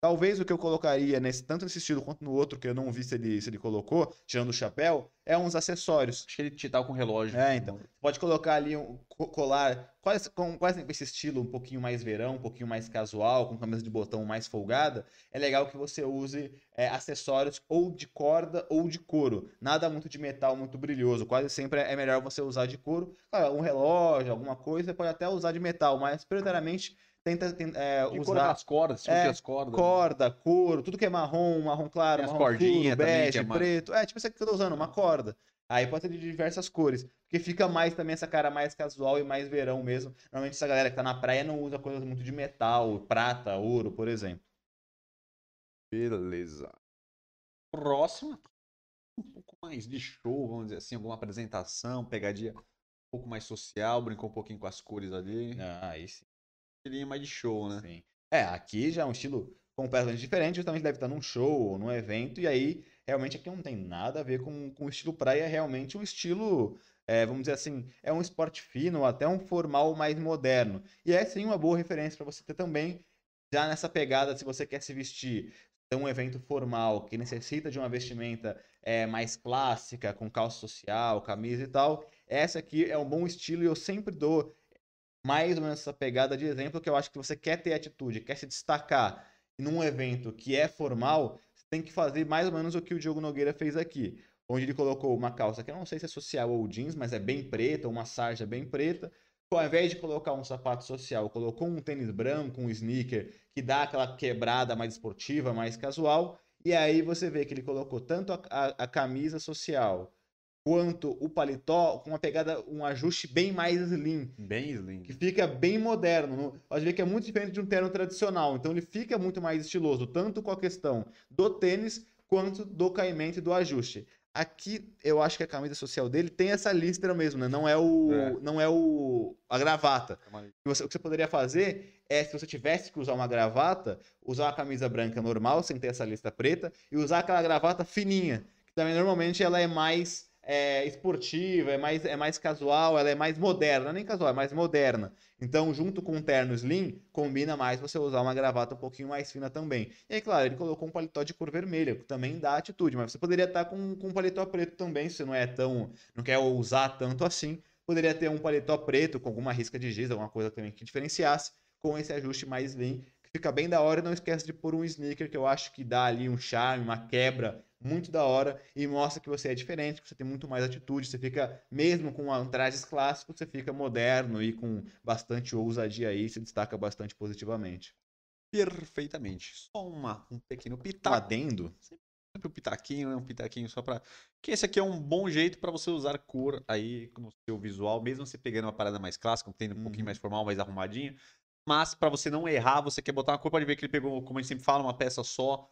Talvez o que eu colocaria nesse, tanto nesse estilo quanto no outro, que eu não vi se ele, se ele colocou, tirando o chapéu, é uns acessórios. Acho que ele te tava com relógio. É, então. Pode colocar ali um co- colar, quase com quase esse estilo um pouquinho mais verão, um pouquinho mais casual, com camisa de botão mais folgada. É legal que você use é, acessórios ou de corda ou de couro. Nada muito de metal, muito brilhoso. Quase sempre é melhor você usar de couro. Claro, um relógio, alguma coisa, você pode até usar de metal, mas prioritariamente tenta, ten- é, De usar das cordas, É, as cordas. né? corda, couro, tudo que é marrom, marrom claro, as marrom escuro, também, bege, é preto. É, tipo essa que eu tô usando, uma corda. Aí pode ser de diversas cores. Porque fica mais também essa cara mais casual e mais verão mesmo. Normalmente essa galera que tá na praia não usa coisas muito de metal, prata, ouro, por exemplo. Beleza. Próxima. Um pouco mais de show, vamos dizer assim, alguma apresentação, pegadinha um pouco mais social, brincou um pouquinho com as cores ali. Ah, aí sim. Seria mais de show, né? Sim. É, aqui já é um estilo completamente diferente, justamente deve estar num show ou num evento, e aí realmente aqui não tem nada a ver com, com o estilo praia, é realmente um estilo, é, vamos dizer assim, é um esporte fino, até um formal mais moderno. E é sim uma boa referência para você ter também, já nessa pegada, se você quer se vestir, ter um evento formal que necessita de uma vestimenta é, mais clássica, com calça social, camisa e tal, essa aqui é um bom estilo e eu sempre dou mais ou menos essa pegada de exemplo que eu acho que você quer ter atitude, quer se destacar num evento que é formal, você tem que fazer mais ou menos o que o Diogo Nogueira fez aqui, onde ele colocou uma calça que eu não sei se é social ou jeans, mas é bem preta, uma sarja bem preta. Ao invés de colocar um sapato social, colocou um tênis branco, um sneaker, que dá aquela quebrada mais esportiva, mais casual. E aí você vê que ele colocou tanto a, a, a camisa social quanto o paletó com uma pegada, um ajuste bem mais slim Bem slim. que fica bem moderno. No- Pode ver que é muito diferente de um terno tradicional. Então ele fica muito mais estiloso, tanto com a questão do tênis quanto do caimento e do ajuste. Aqui eu acho que a camisa social dele tem essa listra mesmo, né? Não é o, É. não é o a gravata. Você- o que você poderia fazer é, se você tivesse que usar uma gravata, usar uma camisa branca normal, sem ter essa lista preta, e usar aquela gravata fininha, que também normalmente ela é mais é, esportiva, é mais, é mais casual, ela é mais moderna, é nem casual, é mais moderna. Então, junto com um terno slim, combina mais você usar uma gravata um pouquinho mais fina também. E aí, claro, ele colocou um paletó de cor vermelha, que também dá atitude, mas você poderia estar com, com um paletó preto também, se não é tão, não quer usar tanto assim. Poderia ter um paletó preto com alguma risca de giz, alguma coisa também que diferenciasse, com esse ajuste mais slim, fica bem da hora. E não esquece de pôr um sneaker, que eu acho que dá ali um charme, uma quebra muito da hora e mostra que você é diferente, que você tem muito mais atitude, você fica, mesmo com trajes clássicos, você fica moderno e com bastante ousadia aí, se destaca bastante positivamente. Perfeitamente. Só uma, um pequeno Um pitaco. adendo? Sempre um pitaquinho, né? Um pitaquinho só pra. Que esse aqui é um bom jeito pra você usar cor aí no seu visual, mesmo você pegando uma parada mais clássica, tendo um pouquinho Uhum. mais formal, mais arrumadinho. Mas pra você não errar, você quer botar uma cor, pode ver que ele pegou, como a gente sempre fala, uma peça só,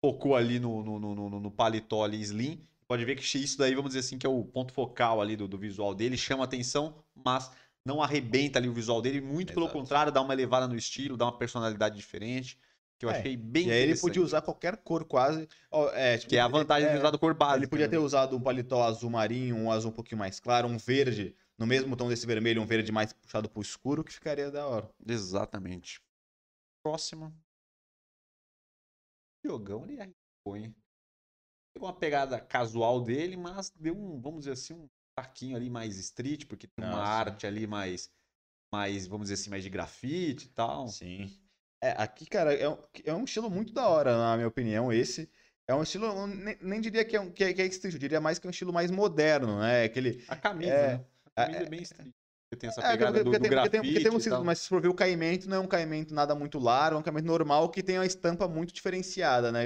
focou ali no, no, no, no, paletó ali slim. Pode ver que isso daí, vamos dizer assim, que é o ponto focal ali do, do visual dele, chama atenção, mas não arrebenta ali o visual dele, muito pelo Exato. contrário, dá uma elevada no estilo, dá uma personalidade diferente, que eu É, achei bem E aí ele podia usar qualquer cor quase. é, tipo, Que é a vantagem é, de usar do cor básica. Ele podia ter usado um paletó azul marinho, um azul um pouquinho mais claro, um verde, no mesmo tom desse vermelho, um verde mais puxado pro escuro, que ficaria da hora. Exatamente. Próximo. Diogão, ele arriscou, hein? Pegou uma pegada casual dele, mas deu um, vamos dizer assim, um taquinho ali mais street, porque tem uma Nossa. arte ali mais, mais, vamos dizer assim, mais de grafite e tal. Sim. É, aqui, cara, é um, é um estilo muito da hora, na minha opinião, esse. É um estilo, nem, nem diria que é, um, que, é, que é street, eu diria mais que é um estilo mais moderno, né? Aquele, A camisa, É, né? A camisa é, bem street. Você tem essa É, pegada porque, do, porque do tem, porque tem- porque um tal. mas se for ver o caimento, não é um caimento nada muito largo, é um caimento normal que tem uma estampa muito diferenciada, né?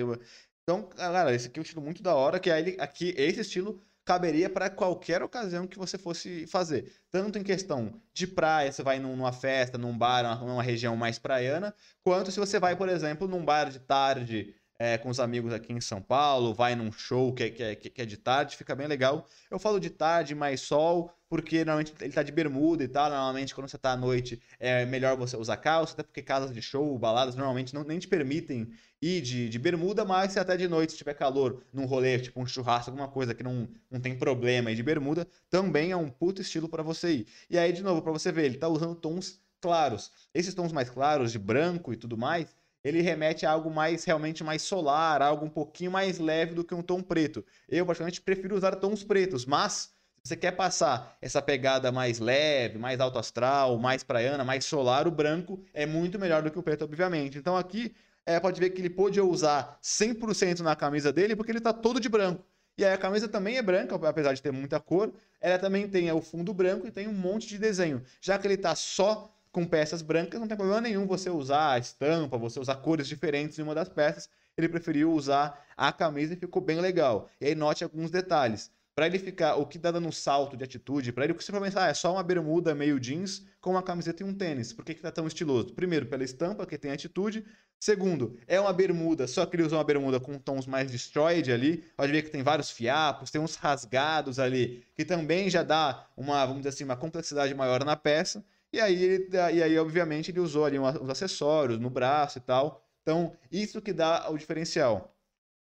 Então, cara, esse aqui é um estilo muito da hora, que aí aqui, esse estilo caberia para qualquer ocasião que você fosse fazer. Tanto em questão de praia, você vai num- numa festa, num bar, numa, numa região mais praiana, quanto se você vai, por exemplo, num bar de tarde, é, com os amigos aqui em São Paulo, vai num show que é, que é- que é de tarde, fica bem legal. Eu falo de tarde, mais sol, porque normalmente ele tá de bermuda e tal. Normalmente, quando você tá à noite, é melhor você usar calça, até porque casas de show, baladas, normalmente não, nem te permitem ir de, de bermuda, mas se até de noite tiver calor num rolê, tipo um churrasco, alguma coisa que não, não tem problema ir de bermuda, também é um puto estilo pra você ir. E aí, de novo, pra você ver, ele tá usando tons claros. Esses tons mais claros, de branco e tudo mais, ele remete a algo mais realmente mais solar, algo um pouquinho mais leve do que um tom preto. Eu, particularmente, prefiro usar tons pretos, mas se você quer passar essa pegada mais leve, mais alto astral, mais praiana, mais solar, o branco é muito melhor do que o preto, obviamente. Então aqui é, pode ver que ele pôde usar 100% na camisa dele porque ele está todo de branco. E aí a camisa também é branca, apesar de ter muita cor. Ela também tem o fundo branco e tem um monte de desenho. Já que ele está só com peças brancas, não tem problema nenhum você usar a estampa, você usar cores diferentes em uma das peças. Ele preferiu usar a camisa e ficou bem legal. E aí note alguns detalhes para ele ficar, o que dá dando um salto de atitude, para ele você vai pensar, ah, é só uma bermuda meio jeans com uma camiseta e um tênis. Por que, que tá tão estiloso? Primeiro, pela estampa, que tem atitude. Segundo, é uma bermuda, só que ele usa uma bermuda com tons mais destroyed ali. Pode ver que tem vários fiapos, tem uns rasgados ali, que também já dá uma, vamos dizer assim, uma complexidade maior na peça. E aí, ele, e aí obviamente, ele usou ali uns acessórios no braço e tal. Então, isso que dá o diferencial.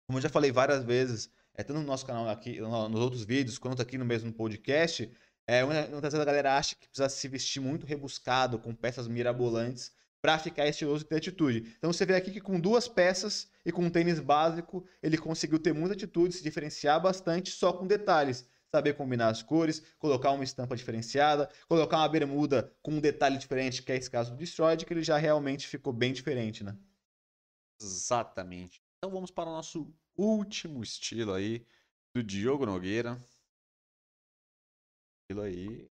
Como eu já falei várias vezes, é, tanto no nosso canal aqui, nos outros vídeos, quanto aqui no mesmo podcast, é, muitas vezes a galera acha que precisa se vestir muito rebuscado, com peças mirabolantes, para ficar estiloso e ter atitude. Então você vê aqui que com duas peças e com um tênis básico, ele conseguiu ter muita atitude, se diferenciar bastante só com detalhes. Saber combinar as cores, colocar uma estampa diferenciada, colocar uma bermuda com um detalhe diferente, que é esse caso do Destroyed, que ele já realmente ficou bem diferente, né? Exatamente. Então vamos para o nosso último estilo aí do Diogo Nogueira. Estilo aí.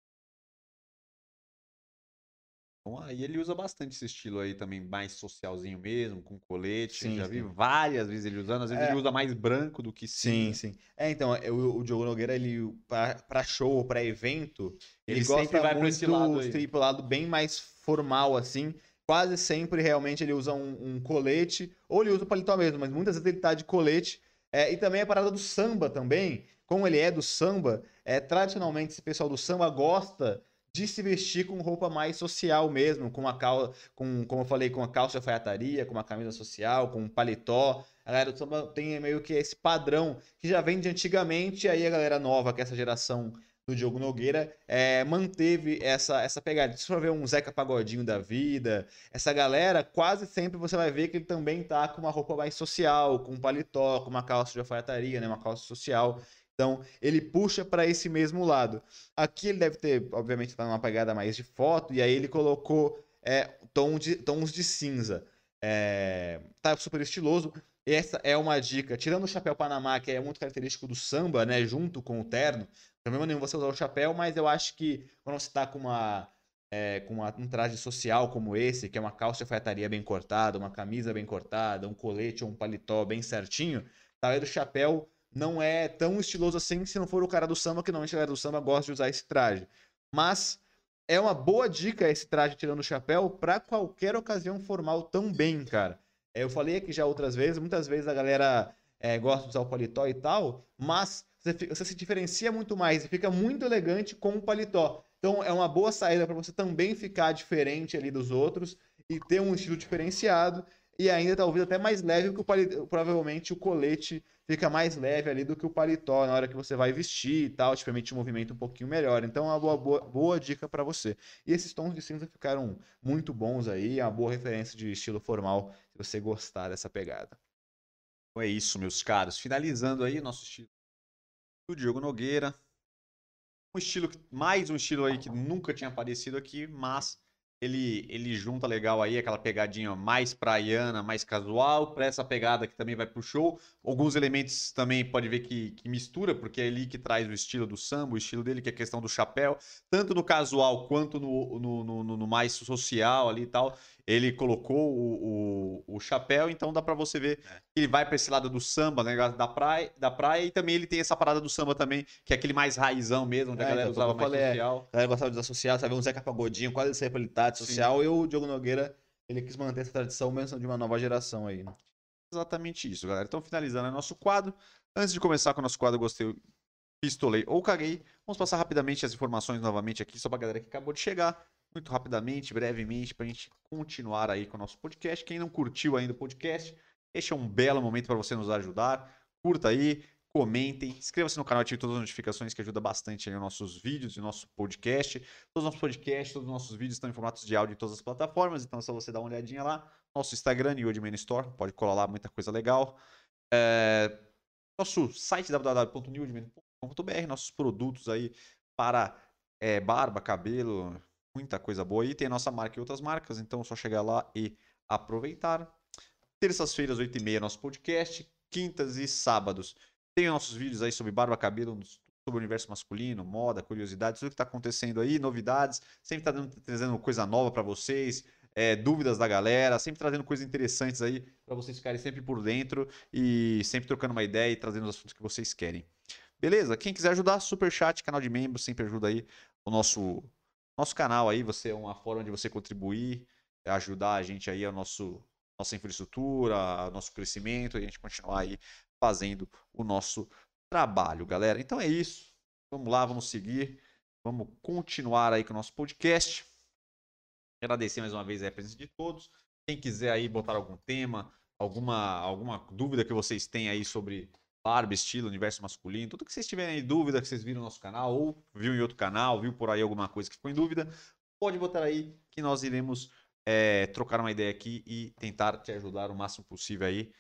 Bom, aí ele usa bastante esse estilo aí também, mais socialzinho mesmo, com colete. Sim, Já sim. vi várias vezes ele usando. Às vezes é. ele usa mais branco do que sim. Sim, sim. É, então, o, o Diogo Nogueira, ele, para show, para evento, ele, ele sempre vai para esse lado, aí. lado bem mais formal, assim quase sempre realmente ele usa um, um, colete, ou ele usa o paletó mesmo, mas muitas vezes ele tá de colete é, e também a parada do samba também, como ele é do samba, é, tradicionalmente esse pessoal do samba gosta de se vestir com roupa mais social mesmo, com uma calça, com, como eu falei, com a calça de alfaiataria, com uma camisa social, com um paletó. A galera do samba tem meio que esse padrão que já vem de antigamente, e aí a galera nova, que é essa geração do Diogo Nogueira, é, manteve essa, essa pegada. Se for ver um Zeca Pagodinho da vida, essa galera, quase sempre você vai ver que ele também tá com uma roupa mais social, com um paletó, com uma calça de alfaiataria, né, uma calça social. Então, ele puxa para esse mesmo lado. Aqui ele deve ter, obviamente, tá numa pegada mais de foto, e aí ele colocou é, tom de, tons de cinza. É, tá super estiloso. Essa é uma dica. Tirando o chapéu Panamá, que é muito característico do samba, né? Junto com o terno, problema nenhum você usar o chapéu, mas eu acho que quando você está com uma. É, com uma, um traje social como esse, que é uma calça de alfaiataria bem cortada, uma camisa bem cortada, um colete ou um paletó bem certinho, talvez o chapéu não é tão estiloso assim se não for o cara do samba, que normalmente a galera do samba gosta de usar esse traje. Mas é uma boa dica esse traje tirando o chapéu para qualquer ocasião formal também, cara. É, eu falei aqui já outras vezes, muitas vezes a galera é, gosta de usar o paletó e tal, mas você, você se diferencia muito mais e fica muito elegante com o paletó. Então é uma boa saída para você também ficar diferente ali dos outros e ter um estilo diferenciado e ainda talvez até mais leve que o paletó, provavelmente o colete fica mais leve ali do que o paletó na hora que você vai vestir e tal, te permite um movimento um pouquinho melhor. Então é uma boa, boa, boa dica para você. E esses tons de cinza ficaram muito bons aí, é uma boa referência de estilo formal se você gostar dessa pegada. Então é isso, meus caros. Finalizando aí nosso estilo do Diogo Nogueira. Um estilo, mais um estilo aí que nunca tinha aparecido aqui, mas ele, ele junta legal aí aquela pegadinha mais praiana, mais casual, para essa pegada que também vai pro show. Alguns elementos também pode ver que, que mistura, porque é ali que traz o estilo do samba, o estilo dele, que é a questão do chapéu, tanto no casual quanto no, no, no, no mais social ali e tal ele colocou o, o, o chapéu, então dá para você ver é. que ele vai para esse lado do samba, né, da praia, da praia, e também ele tem essa parada do samba também, que é aquele mais raizão mesmo, onde é, a galera então, usava mais falei, social. A galera gostava de usar social, sabe, um Zeca Pagodinho, quase sempre ele tá de social, e o Diogo Nogueira, ele quis manter essa tradição mesmo de uma nova geração aí, né? Exatamente isso, galera. Então, finalizando nosso quadro, antes de começar com o nosso quadro Gostei, Pistolei ou Caguei, vamos passar rapidamente as informações novamente aqui, só pra galera que acabou de chegar muito rapidamente, brevemente, para a gente continuar aí com o nosso podcast. Quem não curtiu ainda o podcast, este é um belo momento para você nos ajudar. Curta aí, comentem, inscreva-se no canal, ative todas as notificações que ajuda bastante aí nos nossos vídeos e nosso podcast. Todos os nossos podcasts, todos os nossos vídeos estão em formatos de áudio em todas as plataformas, então é só você dar uma olhadinha lá. Nosso Instagram, New Man Store, pode colar lá, muita coisa legal. É, nosso site www.newman.com.br, nossos produtos aí para é, barba, cabelo, muita coisa boa. E tem a nossa marca e outras marcas, então é só chegar lá e aproveitar. Terças-feiras, 8h30, nosso podcast. Quintas e sábados. Tem nossos vídeos aí sobre barba, cabelo, sobre o universo masculino, moda, curiosidades, tudo que está acontecendo aí, novidades. Sempre está trazendo coisa nova para vocês, é, dúvidas da galera, sempre trazendo coisas interessantes aí para vocês ficarem sempre por dentro e sempre trocando uma ideia e trazendo os assuntos que vocês querem. Beleza? Quem quiser ajudar, super chat, canal de membros, sempre ajuda aí o nosso nosso canal aí, você é uma forma de você contribuir, ajudar a gente aí a nosso nossa infraestrutura, nosso crescimento, e a gente continuar aí fazendo o nosso trabalho, galera. Então é isso. Vamos lá, vamos seguir. Vamos continuar aí com o nosso podcast. Agradecer mais uma vez a presença de todos. Quem quiser aí botar algum tema, alguma, alguma dúvida que vocês têm aí sobre barba, estilo, universo masculino, tudo que vocês tiverem dúvida, que vocês viram no nosso canal, ou viu em outro canal, viu por aí alguma coisa que ficou em dúvida, pode botar aí que nós iremos é, trocar uma ideia aqui e tentar te ajudar o máximo possível aí.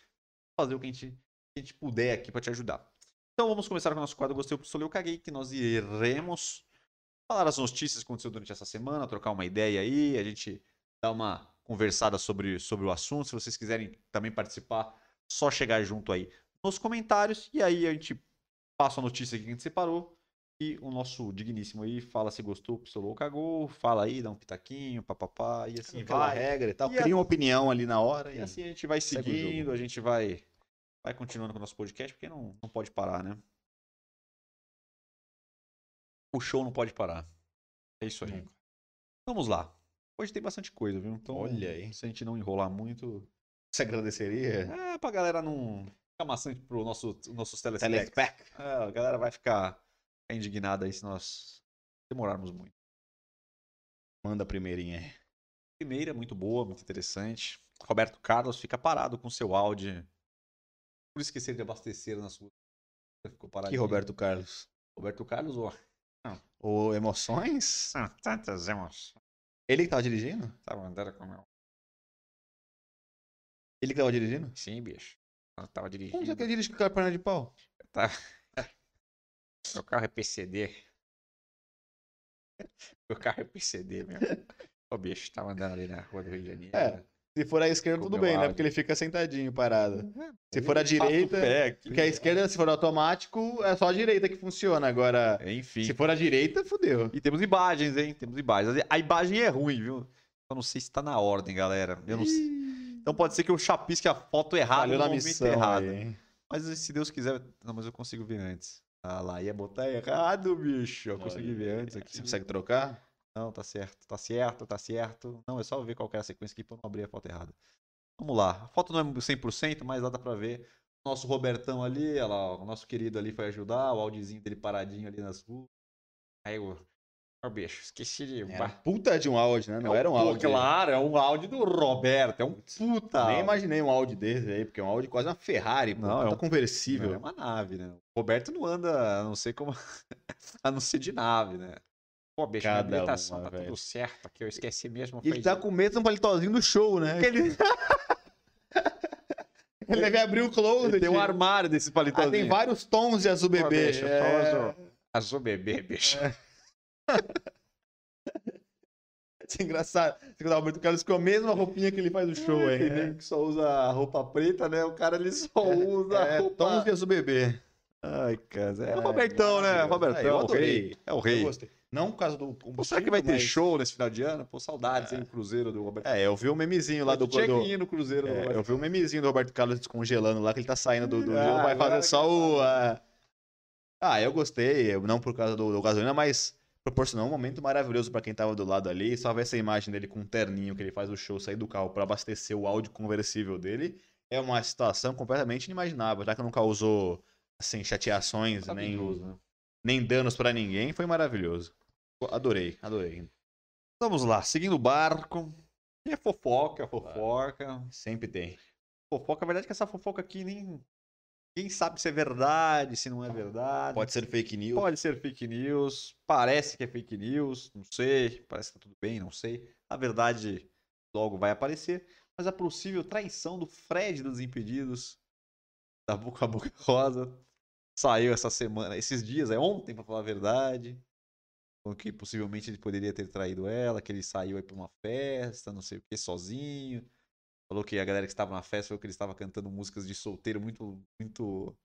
Fazer o que a gente, que a gente puder aqui para te ajudar. Então vamos começar com o nosso quadro Gostei, eu Pistolei, eu Caguei, que nós iremos falar as notícias que aconteceu durante essa semana, trocar uma ideia aí, a gente dar uma conversada sobre, sobre o assunto. Se vocês quiserem também participar, só chegar junto aí nos comentários e aí a gente passa a notícia que a gente separou e o nosso digníssimo aí fala se gostou, pistolou, cagou, fala aí, dá um pitaquinho, papapá, e assim Aquela vai. regra e tal. E Cria a- uma opinião ali na hora. E E assim a gente vai seguindo, a gente vai, vai continuando com o nosso podcast, porque não, não pode parar, né? O show não pode parar. É isso aí. Nunca. Vamos lá. Hoje tem bastante coisa, viu? Então, Olha aí. se a gente não enrolar muito, Você agradeceria? é pra galera não maçante pro nosso, nossos telespectadores. Telespec. É, a galera vai ficar indignada aí se nós demorarmos muito. Manda a primeirinha aí. Primeira, muito boa, muito interessante. Roberto Carlos fica parado com seu áudio. Por esquecer de abastecer na sua. Ficou Que paradinho. Roberto Carlos? Roberto Carlos ou. O Emoções? São tantas emoções. Ele que tava dirigindo? Tava andando com meu. Ele que tava dirigindo? Sim, bicho. Eu tava Como dirigindo. você quer dirigir com aquela perna de pau? Tá. Meu carro é PCD. Meu carro é PCD, meu. Ô, bicho, tava andando ali na rua do Rio de Janeiro. É, Se for à esquerda, tudo bem, né? áudio. Porque ele fica sentadinho, parado. Se Ele for à o direita. Porque a esquerda, se for automático, é só a direita que funciona. Agora, Enfim. se for a direita, fudeu. E temos imagens, hein? Temos imagens. A imagem é ruim, viu? Eu não sei se tá na ordem, galera. Eu não sei. Então pode ser que eu chapisque a foto errada Falhou no momento missão errado. aí? Mas se Deus quiser. Não, mas eu consigo ver antes. Ah lá, ia botar errado, bicho. Eu consegui ver antes aqui. Você consegue trocar? Não, tá certo, tá certo, tá certo. Não, é só ver qual que é a sequência aqui pra não abrir a foto errada. Vamos lá. A foto não é 100%, mas dá pra ver. Nosso Robertão ali, olha lá, o nosso querido ali foi ajudar, o audiozinho dele paradinho ali nas ruas. Aí o. Ó, bicho, esqueci de. Era um puta de um áudio, né? Não era um Pô, áudio. Claro, é um áudio do Roberto, é um puta. Nem imaginei um áudio desse aí, porque é um áudio quase uma Ferrari, pô. Não, é Puta um- conversível. Não, é uma nave, né? O Roberto não anda, a não sei como. a não ser de nave, né? Pô, bicho, minha Cada habilitação uma, tá velho. tudo certo aqui, eu esqueci mesmo. E ele tá com medo de um palitozinho do show, né? Ele, Ele deve abrir o closet. ele tem um armário desse Ah, palitozinho. tem vários tons de azul bebê. bicho, É. Azul bebê, bicho. Isso é engraçado. O Roberto Carlos com a mesma roupinha que ele faz no show, Tem hein? nego que só usa roupa preta, né? O cara ele só usa É, roupa... tons de azul bebê. Ai, cara. É, É, o Robertão, né? Robertão, eu é o rei. É o rei. Não por causa do combustível, será que vai ter mas- show nesse final de ano? Pô, saudades, hein? O Cruzeiro do Roberto. É, eu vi o memezinho lá do... Ir no Cruzeiro do É, Roberto. eu vi o memezinho do Roberto Carlos descongelando lá, que ele tá saindo do, do Ah, vai fazer só o... a- Ah, eu gostei, não por causa do, do gasolina, mas proporcionou um momento maravilhoso pra quem tava do lado ali. Só ver essa imagem dele com um terninho que ele faz o show, sair do carro pra abastecer o áudio conversível dele. É uma situação completamente inimaginável, já que não causou, assim, chateações, nem, né? nem danos pra ninguém. Foi maravilhoso. Adorei, adorei. Vamos lá, seguindo o barco. E é fofoca, fofoca. Sempre tem. Fofoca, a verdade é que essa fofoca aqui nem. Ninguém sabe se é verdade, se não é verdade. Pode ser fake news. Pode ser fake news. Parece que é fake news, não sei. Parece que tá tudo bem, não sei. A verdade logo vai aparecer. mas a possível traição do Fred dos Impedidos, da Boca a Boca Rosa, saiu essa semana, esses dias, é ontem, pra falar a verdade. Que possivelmente ele poderia ter traído ela, que ele saiu aí pra uma festa, não sei o que, sozinho. Falou que a galera que estava na festa falou que ele estava cantando músicas de solteiro muito, muito,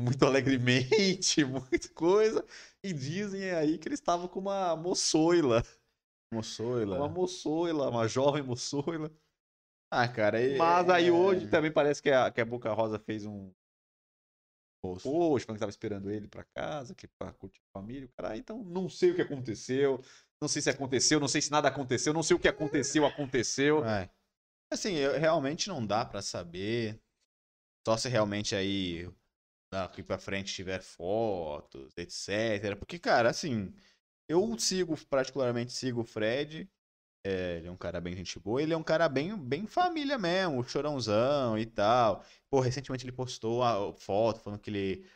muito alegremente, muita coisa. E dizem aí que ele estava com uma moçoila. Moçoila. Uma moçoila, uma jovem moçoila. Ah, cara. E, Mas aí é- hoje também parece que a, que a Boca Rosa fez um Post. falando que tava esperando ele pra casa, que pra curtir a família. Cara, então não sei o que aconteceu. Não sei se aconteceu, não sei se nada aconteceu, não sei o que aconteceu, aconteceu. É. Assim, eu- realmente não dá pra saber. Só se realmente aí daqui pra frente tiver fotos, etc. Porque, cara, assim, eu sigo, particularmente sigo o Fred. é, ele é um cara bem gente boa. Ele é um cara bem, bem família mesmo, chorãozão e tal. Pô, recentemente ele postou a foto falando que ele,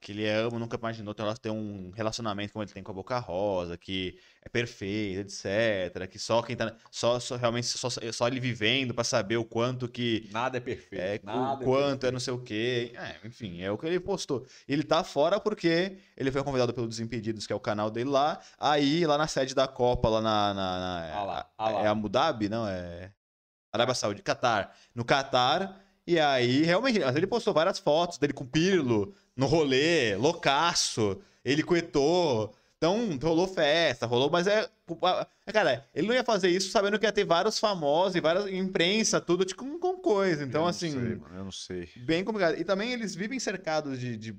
que ele ama, nunca imaginou ter um relacionamento como ele tem com a Boca Rosa, que é perfeito, etc. Que só quem tá. Só, só realmente só, só ele vivendo pra saber o quanto que. Nada é perfeito. É, o quanto é não sei o quê. É, enfim, é o que ele postou. Ele tá fora porque ele foi convidado pelo Desimpedidos, que é o canal dele lá. Aí, lá na sede da Copa, lá na. na, na- Ah lá, ah lá. É Abu Dhabi? Não, é. Arábia Saudita, Catar. No Catar. E aí, realmente, ele postou várias fotos dele com Pirlo, no rolê, loucaço. Ele coetou. Então, rolou festa, rolou, mas é. é, Cara, ele não ia fazer isso sabendo que ia ter vários famosos e várias imprensa, tudo tipo, com, com coisa. Então, Eu não assim, sei, mano, eu não sei. bem complicado. E também eles vivem cercados de, de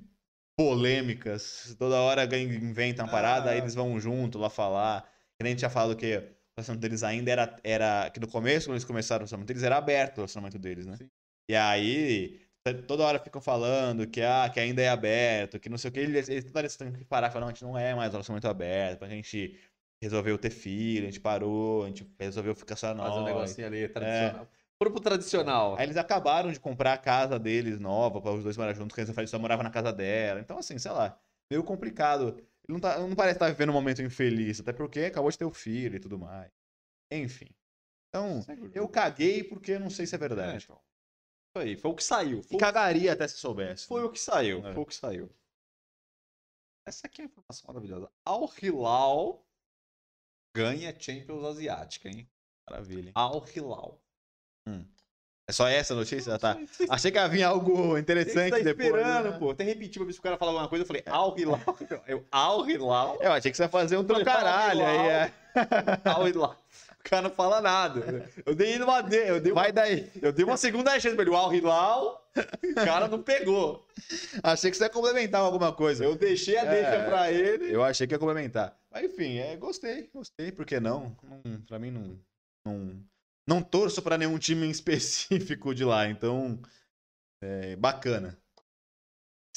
polêmicas. Toda hora inventam uma parada, Ah. aí eles vão junto lá falar. Que nem a gente tinha falado que o relacionamento deles ainda era, era. Que no começo, quando eles começaram o relacionamento deles, era aberto o relacionamento deles, né? Sim. E aí. Toda hora ficam falando que, ah, que ainda é aberto, que não sei o que. Eles, eles, toda hora têm que parar e falar, não, a gente não é mais um relacionamento aberto, a gente resolveu ter filho, a gente parou, a gente resolveu ficar só nós. Fazer um negocinho ali tradicional. Foram pro tradicional. Aí eles acabaram de comprar a casa deles nova, para os dois morar juntos, porque eles só moravam na casa dela. Então, assim, sei lá, meio complicado. Ele não, tá, não parece estar vivendo um momento infeliz, até porque acabou de ter o filho e tudo mais. Enfim. Então, o eu caguei porque não sei se é É, verdade. então. Aí, foi o que saiu. E Foi, cagaria até se soubesse. foi o que saiu. É. Foi o que saiu. Essa aqui é uma informação maravilhosa. Al Hilal ganha Champions Asiática, hein? Maravilha. hein? Al Hilal. É só essa notícia? Ah, tá. Não sei se Achei que havia algo você interessante tá depois. esperando, né? pô. Até repeti pra ver se o cara falava alguma coisa. Eu falei, Al Hilal. Eu, Al Hilal. Eu achei que você ia fazer um trocaralho aí. É. Al Hilal. O cara não fala nada. Eu dei uma. Eu dei uma, Vai daí. eu dei uma segunda chance pra ele. O Al Hilal. O cara não pegou. Achei que você ia complementar alguma coisa. Eu deixei a É. deixa pra ele. Eu achei que ia complementar. Mas enfim, é, gostei, gostei, por que não? não pra mim não, não. Não torço pra nenhum time em específico de lá, então. É bacana.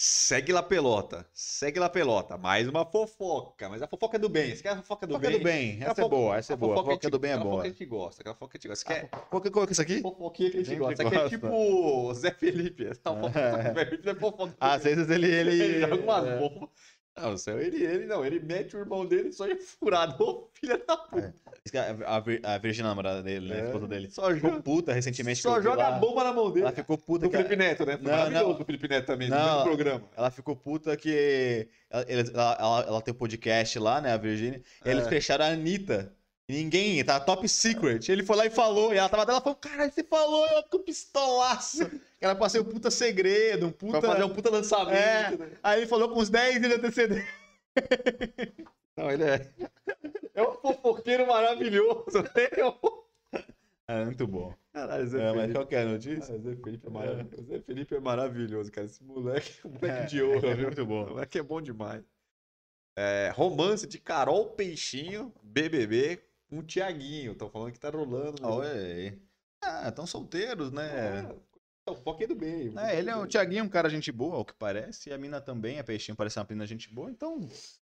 Segue lá pelota. Segue lá pelota. Mais uma fofoca. Mas a fofoca é do bem. Você quer a fofoca do Fofoca bem? do bem, essa é fofoca- boa, essa é a boa. A fofoca fofoca do bem é boa. fofoca que a gente gosta. Aquela fofoca que a gente gosta. Você quer Qual que qual que é isso aqui? fofoquinha que a gente gosta. Isso aqui é tipo Zé Felipe. Essa fofoca É. do Zé Felipe é fofoca. Às vezes ele. Ele, ele joga umas é. bombas. Não, céu, ele, ele não, ele mete o irmão dele só em furado. Ô, filha da puta. Diz que A, a, a Virgínia, namorada dele, né? A É. esposa dele. Só Ficou joga, puta recentemente. só joga lá. a bomba na mão dele. Ela ficou puta Do que. Felipe Neto, né? Foi Não, maravilhoso não. do Felipe Neto também, no Não, mesmo ela- programa. Ela ficou puta que. Ela, ela, ela- ela tem um podcast lá, né? A Virgínia. E eles É. fecharam a Anitta. Ninguém, tá top secret. Ele foi lá e falou. E ela tava dela falou: Caralho, você falou, ela ficou pistolaço. Ela passou um puta segredo, um puta. Pra fazer um puta lançamento. É. né? Aí ele falou com uns 10 dias de antecedência. Não, ele é. É um fofoqueiro maravilhoso. né? É muito bom. Caralho, Zé É, mas Felipe. qual que é a notícia? Ah, Zé Felipe é maravilhoso. Zé Felipe é maravilhoso, cara. Esse moleque é um moleque É, de ouro, é viu? muito bom. O moleque é bom demais. É, romance de Carol Peixinho, BBB, com o Tiaguinho. Estão falando que tá rolando. né? Ah, estão solteiros, né? É o fofoqueiro do bem. É, ele é o Thiaguinho, é um cara gente boa, ao que parece, e a mina também, a Peixinho, parece uma menina gente boa, então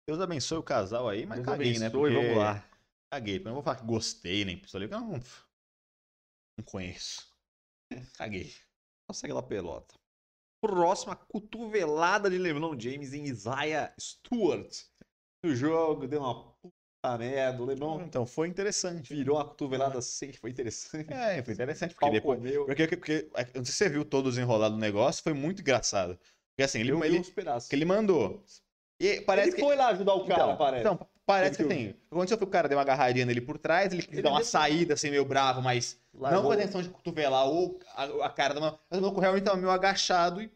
Deus abençoe o casal aí, mas Deus caguei, né? abençoe, Porque... vamos lá. Caguei, porque eu não vou falar que gostei nem pistolei, porque eu não, não conheço. Caguei. Consegue lá pelota. Próxima cotovelada de LeBron James em Isaiah Stewart. No jogo, deu uma Ah, merda, o Leblon Então, foi interessante. virou uma cotovelada sem, foi interessante. É, foi interessante, porque depois... comeu. Porque, porque, eu não sei se você viu todo o do negócio, foi muito engraçado. Porque assim, ele, ele, que ele mandou. E parece ele que... foi lá ajudar o cara, então, parece. então, parece que que assim, o que aconteceu que o cara deu uma agarradinha nele por trás, ele quis Ele dar uma deu- saída assim, meio bravo, mas não Largou. com a intenção de cotovelar ou a, a cara da mão. Mas o maluco realmente tava meio agachado e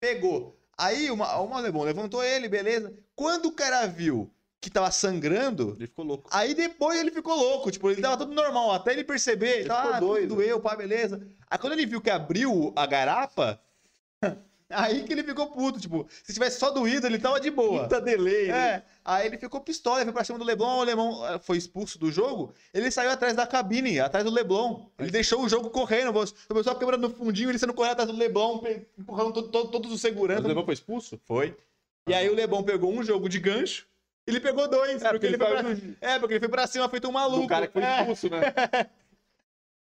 pegou. Aí uma, uma Lebon levantou ele, beleza. Quando o cara viu que tava sangrando, Ele ficou louco. aí depois ele ficou louco. Tipo, ele tava tudo normal, até ele perceber. Ele Ele tava, ah, doido. doeu, pá, beleza. Aí quando ele viu que abriu a garapa, aí que ele ficou puto. Tipo, se tivesse só doído, ele tava de boa. Puta delay, né? É, aí ele ficou pistola, ele foi pra cima do Leblon, o Leblon eh, foi expulso do jogo, ele saiu atrás da cabine, atrás do Leblon. Ele deixou o jogo correndo, o pessoal quebrando no fundinho, ele sendo correndo atrás do Leblon, empurrando to- to- todos os seguranças. o Leblon foi expulso? Foi. E aí o Leblon pegou um jogo de gancho, ele pegou dois, É, porque, ele foi pra... É, porque ele foi pra cima, feito um maluco. Do cara que foi É. expulso, né?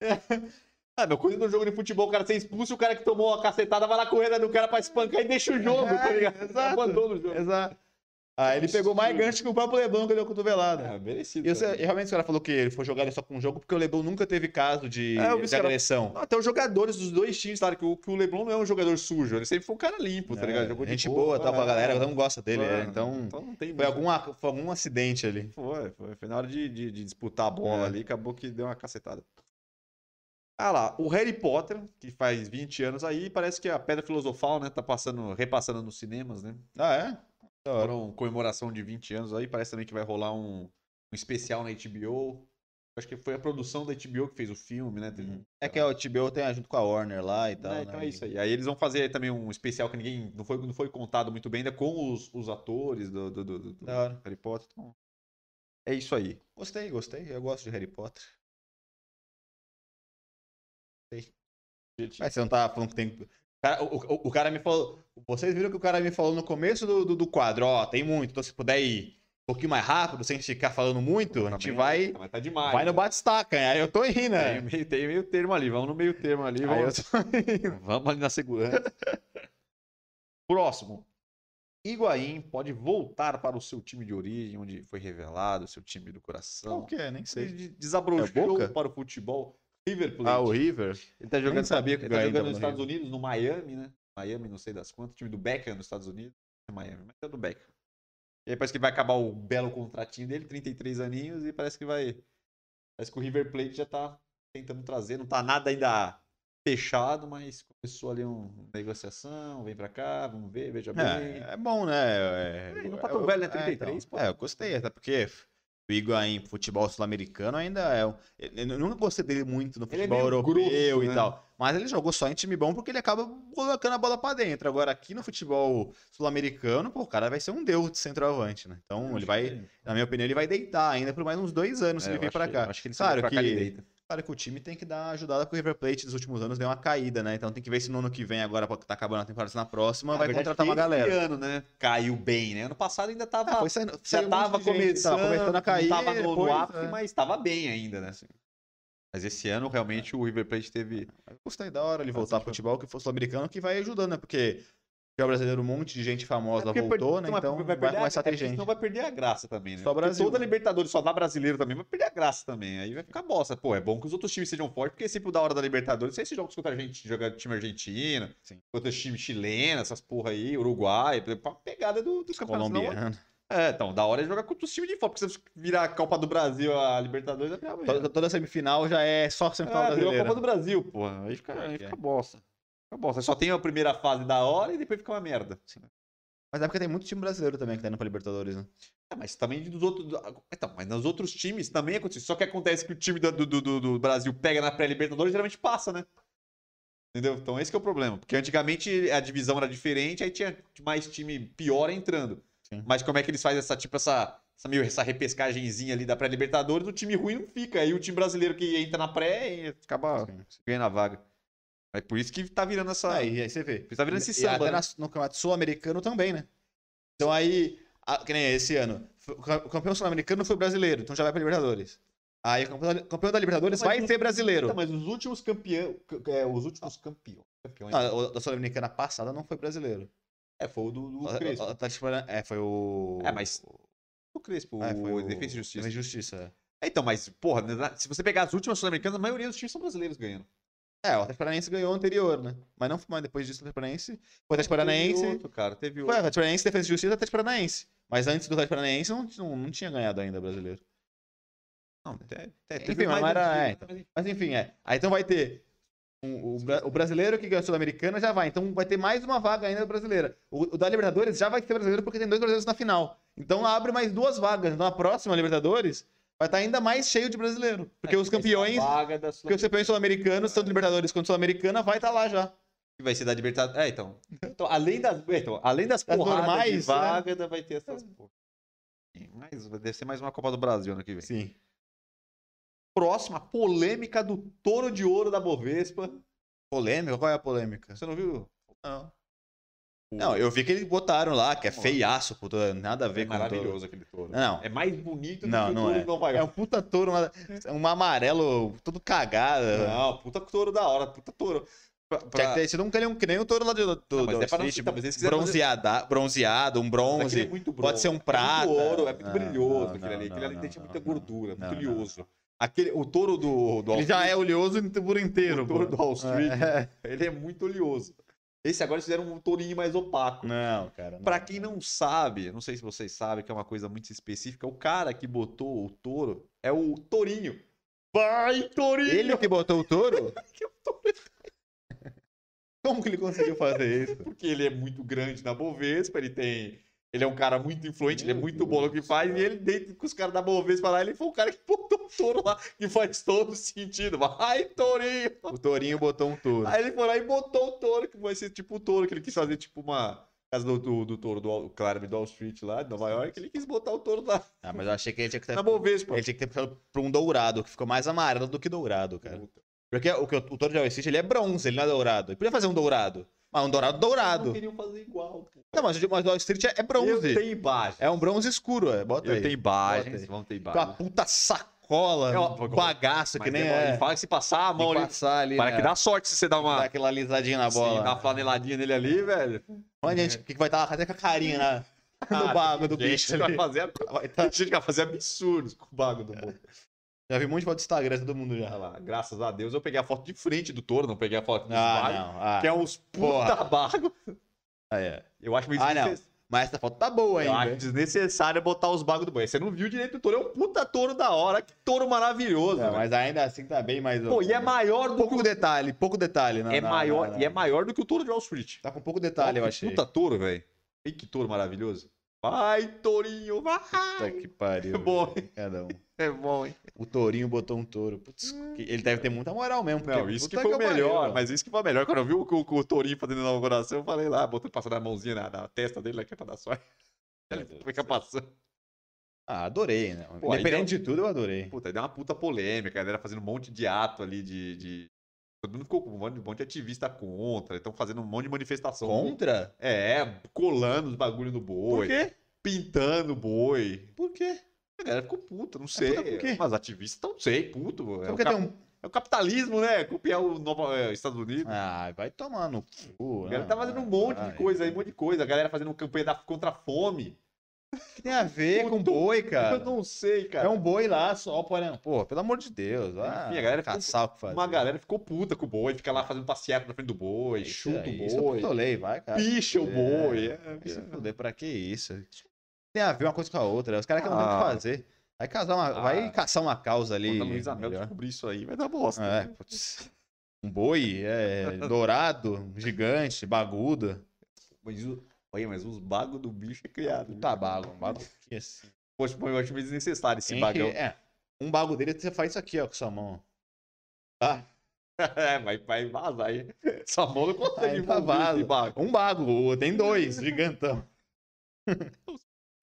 Ah, meu, coisa do jogo de futebol, o cara ser expulso e o cara que tomou a cacetada vai lá correndo do cara pra espancar e deixa o jogo, tá ligado? É, exato. Abandona o jogo. Exato. Aí ele pegou mais gancho que o próprio Leblon que deu a cotovelada. É, merecido. E, você- cara. e realmente o cara falou que ele foi jogado só com um jogo porque o Leblon nunca teve caso de, É, eu de esse cara- agressão. Até os jogadores dos dois times, claro, que o, que o Leblon não é um jogador sujo, ele sempre foi um cara limpo, tá É, ligado? Jogou de gente boa, tava, a é. galera não gosta dele, É, é, então não tem foi muito. algum, a- foi algum acidente ali. Foi, foi. Foi na hora de, de- de disputar a bola É. ali, acabou que deu uma cacetada. Ah lá, o Harry Potter, que faz 20 anos aí, parece que a Pedra Filosofal, né, tá passando, repassando nos cinemas, né? Ah, é? Foram comemoração de 20 anos aí, parece também que vai rolar um, um especial na HBO. Acho que foi a produção da HBO que fez o filme, né? Teve- É que o TBO tem junto com a Warner lá e tal, É, né? então é isso aí. Aí eles vão fazer também um especial que ninguém. Não foi, não foi contado muito bem ainda com os, os atores do, do, do- do-. Harry Potter. Então, é isso aí. Gostei, gostei. Eu gosto de Harry Potter. Mas você não tá falando que tem... O cara, o, o- o cara me falou... Vocês viram que o cara me falou no começo do, do, do quadro, ó, tem muito, então se puder ir um pouquinho mais rápido, sem ficar falando muito, a gente vai, Mas tá demais. vai no bate-staca. Aí eu tô indo, Tem né? meio, tem meio termo ali, vamos no meio termo ali. Vamos, tô indo. vamos ali na segurança. Próximo. Higuaín pode voltar para o seu time de origem, onde foi revelado, o seu time do coração. Qual que é? Nem sei. Ele desabrochou É para o futebol. River Plate. Ah, o River? Ele tá jogando, Nem sabia ele que tá o Higuaín jogando nos no Estados Unidos, no Miami, né? Miami, não sei das quantas. O time do Beckham nos Estados Unidos. É Miami, mas é do Beckham. E aí parece que vai acabar o belo contratinho dele, 33 aninhos, e parece que vai. Parece que o River Plate já tá tentando trazer. Não tá nada ainda fechado, mas começou ali uma negociação, vem pra cá, vamos ver, veja bem. É, é bom, né? É, Ele não tá é- tão velho, né? é, 33, então. pô. É, eu gostei, até porque o Higuaín, futebol sul-americano, ainda é. um- Eu nunca gostei dele muito no Ele é futebol meio europeu grosso, e né? tal. Mas ele jogou só em time bom porque ele acaba colocando a bola pra dentro. Agora, aqui no futebol sul-americano, pô, o cara vai ser um deus de centroavante, né? Então, ele vai, na minha opinião, ele vai deitar ainda por mais uns dois anos se É, ele eu vir que- cá. Acho que ele Claro pra que- cá ele deita. Claro que o time tem que dar uma ajudada porque o River Plate nos últimos anos deu uma caída, né? Então tem que ver se no ano que vem, agora que tá acabando a temporada na próxima, Na vai contratar uma esse galera. ano, né? Caiu bem, né? Ano passado ainda tava. Ah, foi saindo, já um tava começando, tava começando a cair. tava no, no ápice, é. mas tava bem ainda, né? Mas esse ano, realmente, o River Plate teve... Gostei da hora ele voltar pro futebol, que fosse sul-americano, que vai ajudando, né? Porque o brasileiro, um monte de gente famosa É voltou, per- né? Então vai, perder a- começar a ter é gente. Senão vai perder a graça também, né? Só Porque Brasil, toda né? Libertadores só dá brasileiro também, vai perder a graça também. Aí vai ficar bosta. Pô, é bom que os outros times sejam fortes, porque sempre da hora da Libertadores, você esses jogos contra a gente, joga time argentino, Sim. contra time chileno, essas porra aí, Uruguai, pra pegada do, dos campeonatos. Senão- Colombiano. É, então, da hora é jogar contra os times de fora, porque se você virar a Copa do Brasil, a Libertadores, vai ficar Toda, toda semifinal já é só semifinal é, virou a brasileira. Copa do Brasil, porra. Aí fica, aí que fica é. Fica bosta. Só tem a primeira fase da hora e depois fica uma merda. Mas é porque tem muito time brasileiro também que tá indo pra Libertadores, né? É, mas também dos outros. Então, mas nos outros times também acontece. Só que acontece que o time do, do, do- do Brasil pega na pré-Libertadores geralmente passa, né? Entendeu? Então esse que é o problema. Porque antigamente a divisão era diferente, aí tinha mais time pior entrando. Sim. Mas como é que eles fazem essa, tipo, essa, essa, meio, essa repescagenzinha ali da pré-Libertadores, o time ruim não fica. Aí o time brasileiro que entra na pré acaba Sim. ganhando a vaga. É por isso que tá virando essa. Aí, aí você vê. Tá virando esse E samba, até né? no campeonato sul-americano também, né? Então aí, a- que nem esse ano, o ca- o campeão sul-americano foi brasileiro, então já vai pra Libertadores. Aí o campeão da, campeão da Libertadores Mas vai não- ser brasileiro. Então, mas os últimos campeões. É, os últimos campeões. campeões Ah, o da Sul-Americana passada não foi brasileiro. É, foi o do, do O- o- Crespo. o Atlético Parana- É, foi o. É, mas- O Crespo, Ah, foi o o Defesa e Justiça. Defesa e Justiça. é. É, então, mas, porra, na- se você pegar as últimas sul-americanas, a maioria dos times são brasileiros ganhando. É, o Atlético Paranaense ganhou o anterior, né? Mas não mas depois disso o Atlético Paranaense. O Atlético Paranaense. Teve outro, cara, teve Foi, o outro. Atlético Paranaense, Defesa e Justiça e Atlético Paranaense. Mas antes do Atlético Paranaense não, não, não tinha ganhado ainda brasileiro. Não, até, até Enfim, teve mas mais não era- é, então. mas enfim. Enfim, é. Aí então vai ter. o, bra- o brasileiro que ganhou a Sul-Americana já vai. Então vai ter mais uma vaga ainda brasileira. O, o da Libertadores já vai ser brasileiro porque tem dois brasileiros na final. Então abre mais duas vagas. Na próxima Libertadores vai estar ainda mais cheio de brasileiro. Porque os campeões. Porque os campeões sul-americanos, tanto Libertadores quanto Sul-Americana, vai estar lá já. que vai ser da Libertadores. É, então. então além das, é, então, além das Das porradas normais, de né? vaga, ainda vai ter essas porra. Mas deve ser mais uma Copa do Brasil ano que vem. Sim. Próxima, polêmica do touro de ouro da Bovespa. Polêmica? Qual é a polêmica? Você não viu? Não. Não, eu vi que eles botaram lá, que é feiaço, puto, nada a ver É com o maravilhoso aquele touro. Não. É mais bonito do Não, que o não touro é. É um puta touro, uma- um amarelo, todo cagado. Não, puta touro da hora, puta touro. Pra- Tinha pra- que ter sido um, que nem que nem o touro lá do, do, Não, mas do é pra não- Street, mas quiseram bronzeada, bronzeado, um bronze. é muito pode ser um É prata. muito ouro, é muito Não, brilhoso não, aquele ali. não, Aquele ali não, tem não, muita não, gordura, não, muito não, oleoso. Aquele, o touro do, do Ele já é oleoso por inteiro. o touro pô. do Wall Street, É. ele é muito oleoso. Esse agora eles fizeram um tourinho mais opaco. Não, cara. não. Pra quem não sabe, não sei se vocês sabem, que é uma coisa muito específica, o cara que botou o touro é o Tourinho. Vai, Tourinho! Ele que botou o touro? Que o touro- Como que ele conseguiu fazer isso? Porque ele é muito grande na Bovespa, ele tem. Ele é um cara muito influente, ele é Meu muito Deus bom no que faz, e ele, dentro com os caras da Bovespa lá, ele foi o cara que botou o touro lá, que faz todo sentido. Vai, Tourinho! O tourinho botou um touro. Aí ele foi lá e botou o touro, que vai ser tipo o touro, que ele quis fazer tipo uma. Casa do, do, do touro do Claramente do Wall Street lá, de Nova York, ele quis botar o touro lá Ah, mas eu achei que ele tinha que ter. na Bovespa. Ele tinha que ter puxado pra um dourado, que ficou mais amarelo do que dourado, cara. Puta. Porque o, o, o touro de Wall Street, ele é bronze, ele não é dourado. Ele podia fazer um dourado. Mas um dourado Não dourado. queriam fazer igual. pô. Não, mas, o mas Wall Street é, é Eu bronze. tenho imagens. É um bronze escuro, é. Bota Eu aí. tenho Bota imagens. aí. Vamos ter Com a imagens. puta sacola, É, ó, bagaço, que nem é, é. Ele fala que se passar a mão ali. passar ali, Para né? que dá sorte se você dá uma. Dá aquela alisadinha na Sim, bola. dá uma flaneladinha nele ali, velho. Olha, gente, o que que vai estar até com a carinha na, no Ah, bago do bicho gente. Vai fazer, Vai tá- gente vai fazer absurdos com o bago do boi. Já vi um monte de foto do Instagram, todo mundo Olha já. lá, graças a Deus eu peguei a foto de frente do touro, não peguei a foto dos Ah, bagos, não. Ah, que é uns puta bago. ah, é. Eu acho meio Ah, não. desnecessário. Mas essa foto tá boa Eu acho desnecessário botar os bagos do boi. Você não viu direito o touro, é um puta touro da hora, que touro maravilhoso. Mas ainda assim tá bem mais. Pô, e é maior do que Pouco o... detalhe, pouco detalhe. É não, maior, não, não. E é maior do que o touro de Wall Street. Tá com pouco detalhe, eu Ó, que achei. Puta touro, velho. E que touro maravilhoso. Vai, tourinho, vai. Puta que pariu. É bom. Cada um. É bom, hein? O tourinho botou um touro. Putz, que- ele deve ter muita moral mesmo. porque Não, isso que foi o melhor, mas isso que foi o melhor. Quando eu vi o, o, o tourinho fazendo inauguração, eu falei lá, botando, passando a mãozinha na, na testa dele, lá, que é pra dar sorte. Ele fica passando. Ah, adorei, né? Pô, Independente de tudo, eu adorei. Puta, aí deu uma puta polêmica, a galera fazendo um monte de ato ali de. de... Todo mundo ficou com um monte, de ativista contra, estão fazendo um monte de manifestação. Contra? É, colando os bagulho no boi, Por quê? pintando o boi. Por quê? A galera ficou puta, não sei. puta por quê? Mas ativistas não sei, puto. É Só o, cap- um. é o capitalismo, né? Copiar o Nova, é, Estados Unidos. Ah, vai tomar no cu. a galera tá fazendo um monte de coisa aí, um monte de coisa. A galera fazendo campanha da, contra a fome. O que tem a ver com Puto, boi, cara? Eu não sei, cara. É um boi lá só, porém. Pô, pelo amor de Deus. Ah, Enfim, a galera ficou- caçar o que fazer. Uma galera ficou puta com o boi, fica lá fazendo passeata na frente do boi, Isso chuta aí, o Isso eu boi, pistolei, vai, cara. picha o É, boi. É, se fuder, pra que isso? Tem a ver uma coisa com a outra. Os caras que não tem o Ah. que fazer. Vai, casar uma, Ah. vai caçar uma causa ali. Quando a Luísa Mel melhor. descobrir isso aí, vai dar bosta. É, né? putz. Um boi, é, dourado, gigante, bagudo. Mas, o- olha, mas os bagos do bicho é criado. Puta bago, um bago aqui assim. Poxa, eu acho meio desnecessário esse bagão. que- é, um bago dele você faz isso aqui, ó, com sua mão. Tá? É, vai, vai vazar aí. Essa mão não consegue tá envolver esse vaza. bago. Um bago, tem dois, gigantão.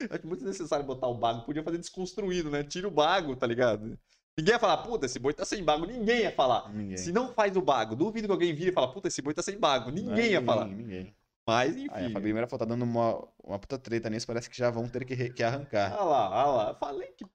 Acho muito necessário botar o bago. Podia fazer desconstruído, né? Tira o bago, tá ligado? Ninguém ia falar, puta, esse boi tá sem bago. Ninguém ia falar. Ninguém. Se não faz o bago, duvido que alguém vire e fala, puta, esse boi tá sem bago. Ninguém ia falar. Ninguém. Mas, enfim. Aí a Fabi Meira tá dando uma, uma puta treta nisso, parece que já vão ter que, que arrancar. Olha lá, olha lá. Falei que.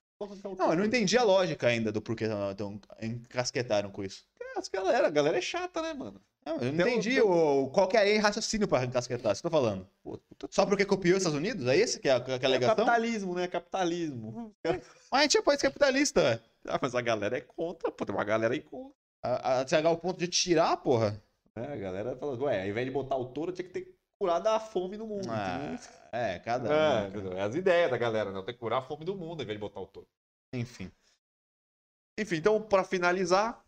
Não, eu não entendi a lógica ainda do porquê tão encasquetaram com isso. As galera, a galera é chata, né, mano? Não, eu não Então, entendi então- o, qual que é raciocínio pra casquetar, isso que eu tô falando. Pô, Só porque copiou os Estados Unidos? É esse que é a, que é a É alegação? capitalismo, né? Capitalismo. Mas a gente é país capitalista. Ah, mas a galera é contra, pô. Tem uma galera aí contra. A, a chegar ao ponto de tirar, porra. né? A galera fala, ué, ao invés de botar o touro, tinha que ter curado a fome no mundo. Ah, é, cada É, um. entendeu? é as ideias da galera, né? Tem que curar a fome do mundo ao invés de botar o touro. Enfim. Enfim, então, pra finalizar,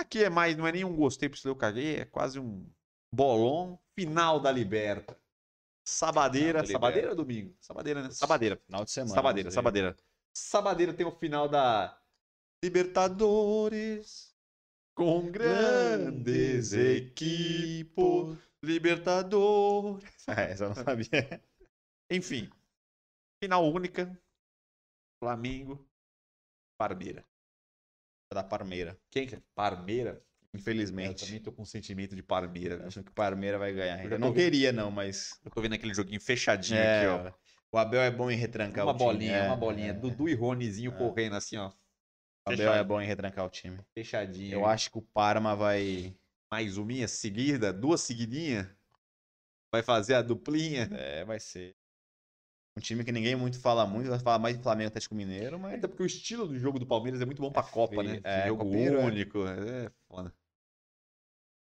aqui é mais, não é nenhum gostei pro eu caguei, é quase um bolão final da Liberta. Sabadeira, Final da sabadeira ou domingo? Sabadeira, né? Sabadeira. Final de semana. Sabadeira, sabadeira. Sabadeira tem o final da Libertadores com grandes equipos. Libertadores. É, essa eu não sabia. Enfim, final única. Flamengo, Parmeira. da Parmeira. Quem que é? Parmeira? Eu Infelizmente. também tô com sentimento de Parmeira. né? Acho que Parmeira vai ganhar. Eu Eu não queria, não, mas. Eu tô vendo aquele joguinho fechadinho É, aqui, ó. O Abel é bom em retrancar Uma o time. bolinha, é, uma bolinha. é. Dudu e Ronezinho É. correndo assim, ó. O Abel é bom em retrancar o time. Fechadinho. Eu acho que o Parma vai. Mais uma seguida, duas seguidinhas. Vai fazer a duplinha. É, vai ser. Um time que ninguém muito fala muito, vai falar mais de Flamengo Atlético Mineiro, mas. Até porque o estilo do jogo do Palmeiras é muito bom pra Copa, né? feio. É, jogo copeiro, é. único. É foda.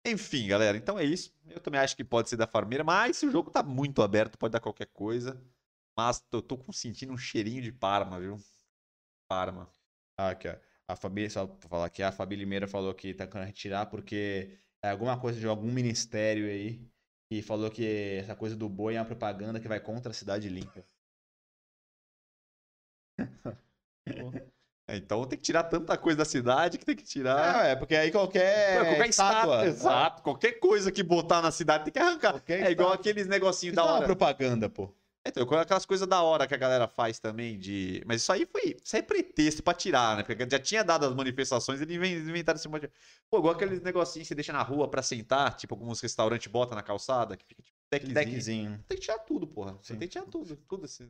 Enfim, galera, então é isso. Eu também acho que pode ser da Farmeira, mas se o jogo tá muito aberto, pode dar qualquer coisa. Mas eu tô com- sentindo um cheirinho de Parma, viu? Parma. Ah, aqui, ó. A Fabi, só pra falar aqui, a Fabi Limeira falou que tá querendo retirar porque é alguma coisa de algum ministério aí que falou que essa coisa do boi é uma propaganda que vai contra a cidade limpa. É, então tem que tirar tanta coisa da cidade que tem que tirar. É, porque aí qualquer, qualquer estátua. Exato. Qualquer coisa que botar na cidade tem que arrancar. Qualquer É igual estátua. aqueles negocinhos da é uma hora. propaganda, pô. Então, aquelas coisas da hora que a galera faz também de. Mas isso aí foi. Isso aí é pretexto pra tirar, né? Porque já tinha dado as manifestações, eles inven- inventaram esse monte de. Pô, igual aqueles negocinhos que você deixa na rua pra sentar, tipo alguns restaurantes botam na calçada, que fica tipo deckzinho. Deckzinho. Tem que tirar tudo, porra. Você tem que tirar tudo. Tudo esse.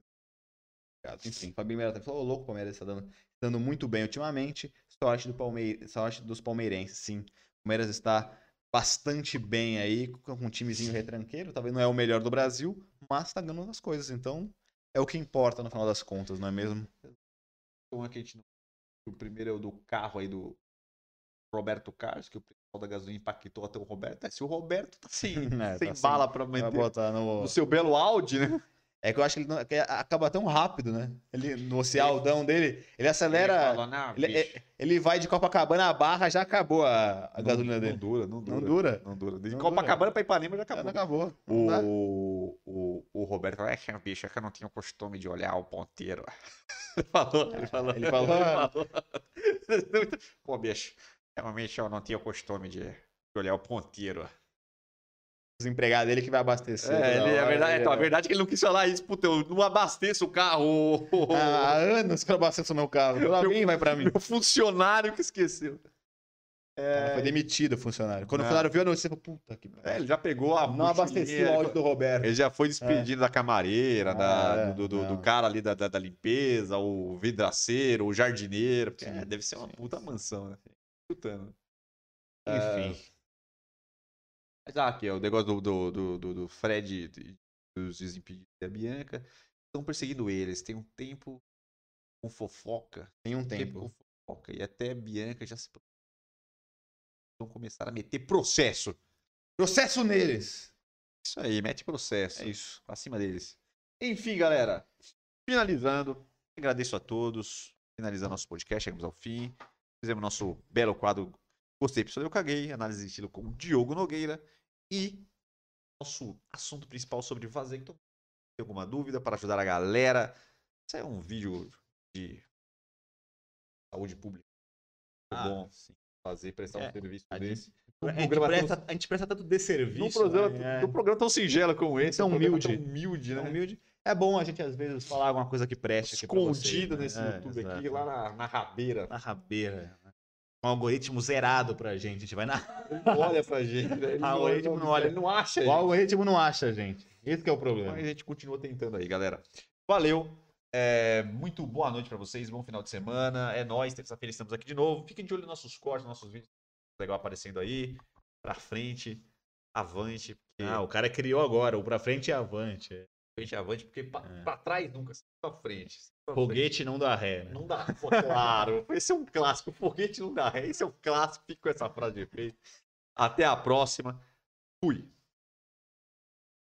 Enfim, Fabi Limeira tá falou, "Ô, louco, o Palmeiras tá dando, dando muito bem ultimamente. Sorte, do Palme... Sorte dos palmeirenses, sim. O Palmeiras está bastante bem aí, com um timezinho retranqueiro. Talvez não é o melhor do Brasil, mas tá ganhando as coisas. Então, é o que importa no final das contas, não é mesmo? Um aqui a gente. O primeiro é o do carro aí do Roberto Carlos, que o pessoal da gasolina impactou até o Roberto. É, se o Roberto tá sem, É, sem tá sem- bala pra Vai meter botar no... no seu belo Audi, né? É que eu acho que ele não- que acaba tão rápido, né? Ele, no Cialdão dele, ele acelera. Ele falou, "Não, Ele, bicho, ele vai de Copacabana à barra, já acabou a, a não- gasolina não dele. dura, não dura. Não dura. Não dura. De Não Copacabana pra Ipanema já Já acabou. acabou. Não dá. O, o, o Roberto falou, é, bicho, é que eu não tinha o costume de olhar o ponteiro. Ele falou, ele falou. Ele falou. Ele falou. Pô, bicho, realmente eu não tinha o costume de, de olhar o ponteiro. Os empregados dele que vai abastecer. É, ele, a, hora, verdade, ele- então, a verdade é que ele não quis falar isso, puta, eu não abasteço o carro. o- Há anos que eu abasteço meu carro. Quando alguém vai pra mim. Meu funcionário que esqueceu. Cara, Foi demitido o funcionário. Quando Não. o funcionário viu a notícia, ele falou, puta que É, ele já pegou a Não mochilinha, o ele áudio do Roberto. Ele já foi despedido da camareira, Ah, da- é, do, do, do cara ali da, da, da limpeza, o vidraceiro, o jardineiro. porque, é, deve ser uma puta mansão, né? Escutando. Enfim. Mas ah, aqui, ó, o negócio do, do, do, do- Fred e dos Desimpedidos e a Bianca. Estão perseguindo eles. Tem um tempo com fofoca. Tem um Tempo tempo. com fofoca. E até Bianca já se. Vão começar a meter processo. Processo neles. Isso aí, mete processo. É isso. pra cima deles. Enfim, galera, finalizando, agradeço a todos. Finalizando nosso podcast, chegamos ao fim. Fizemos nosso belo quadro Gostei, pessoal, eu caguei. Análise de estilo com o Diogo Nogueira. E nosso assunto principal sobre vasectomia. Tem alguma dúvida para ajudar a galera? Isso é um vídeo de saúde pública. Ah, bom fazer, prestar É, um serviço a desse. A gente, programa tão- presta, a gente presta tanto desserviço. num programa, né? num programa tão singelo como esse. Tão um humilde. Tão humilde, É, né? tão humilde. É bom a gente, às vezes, falar alguma coisa que preste. pra vocês, né? nesse É, YouTube aqui, lá na, na rabeira. Na rabeira. Um algoritmo zerado pra gente. A gente vai na. Ele não olha pra gente? Ele o algoritmo não olha. Ele não acha, O gente. algoritmo não acha, gente. Esse que é o problema. Mas a gente continua tentando aí, galera. Valeu. É, muito boa noite pra vocês, bom final de semana. É nóis, terça-feira estamos aqui de novo. Fiquem de olho nos nossos cortes, nos nossos vídeos legal aparecendo aí. pra frente, avante. Porque Ah, o cara criou agora, o pra frente e avante. é. frente, avante, porque pra, É. pra trás nunca, pra frente. Foguete não dá ré, né? Não dá, pô, claro. Esse é um clássico. Foguete não dá ré. Esse é um clássico. Fica com essa frase de efeito. Até a próxima. Fui.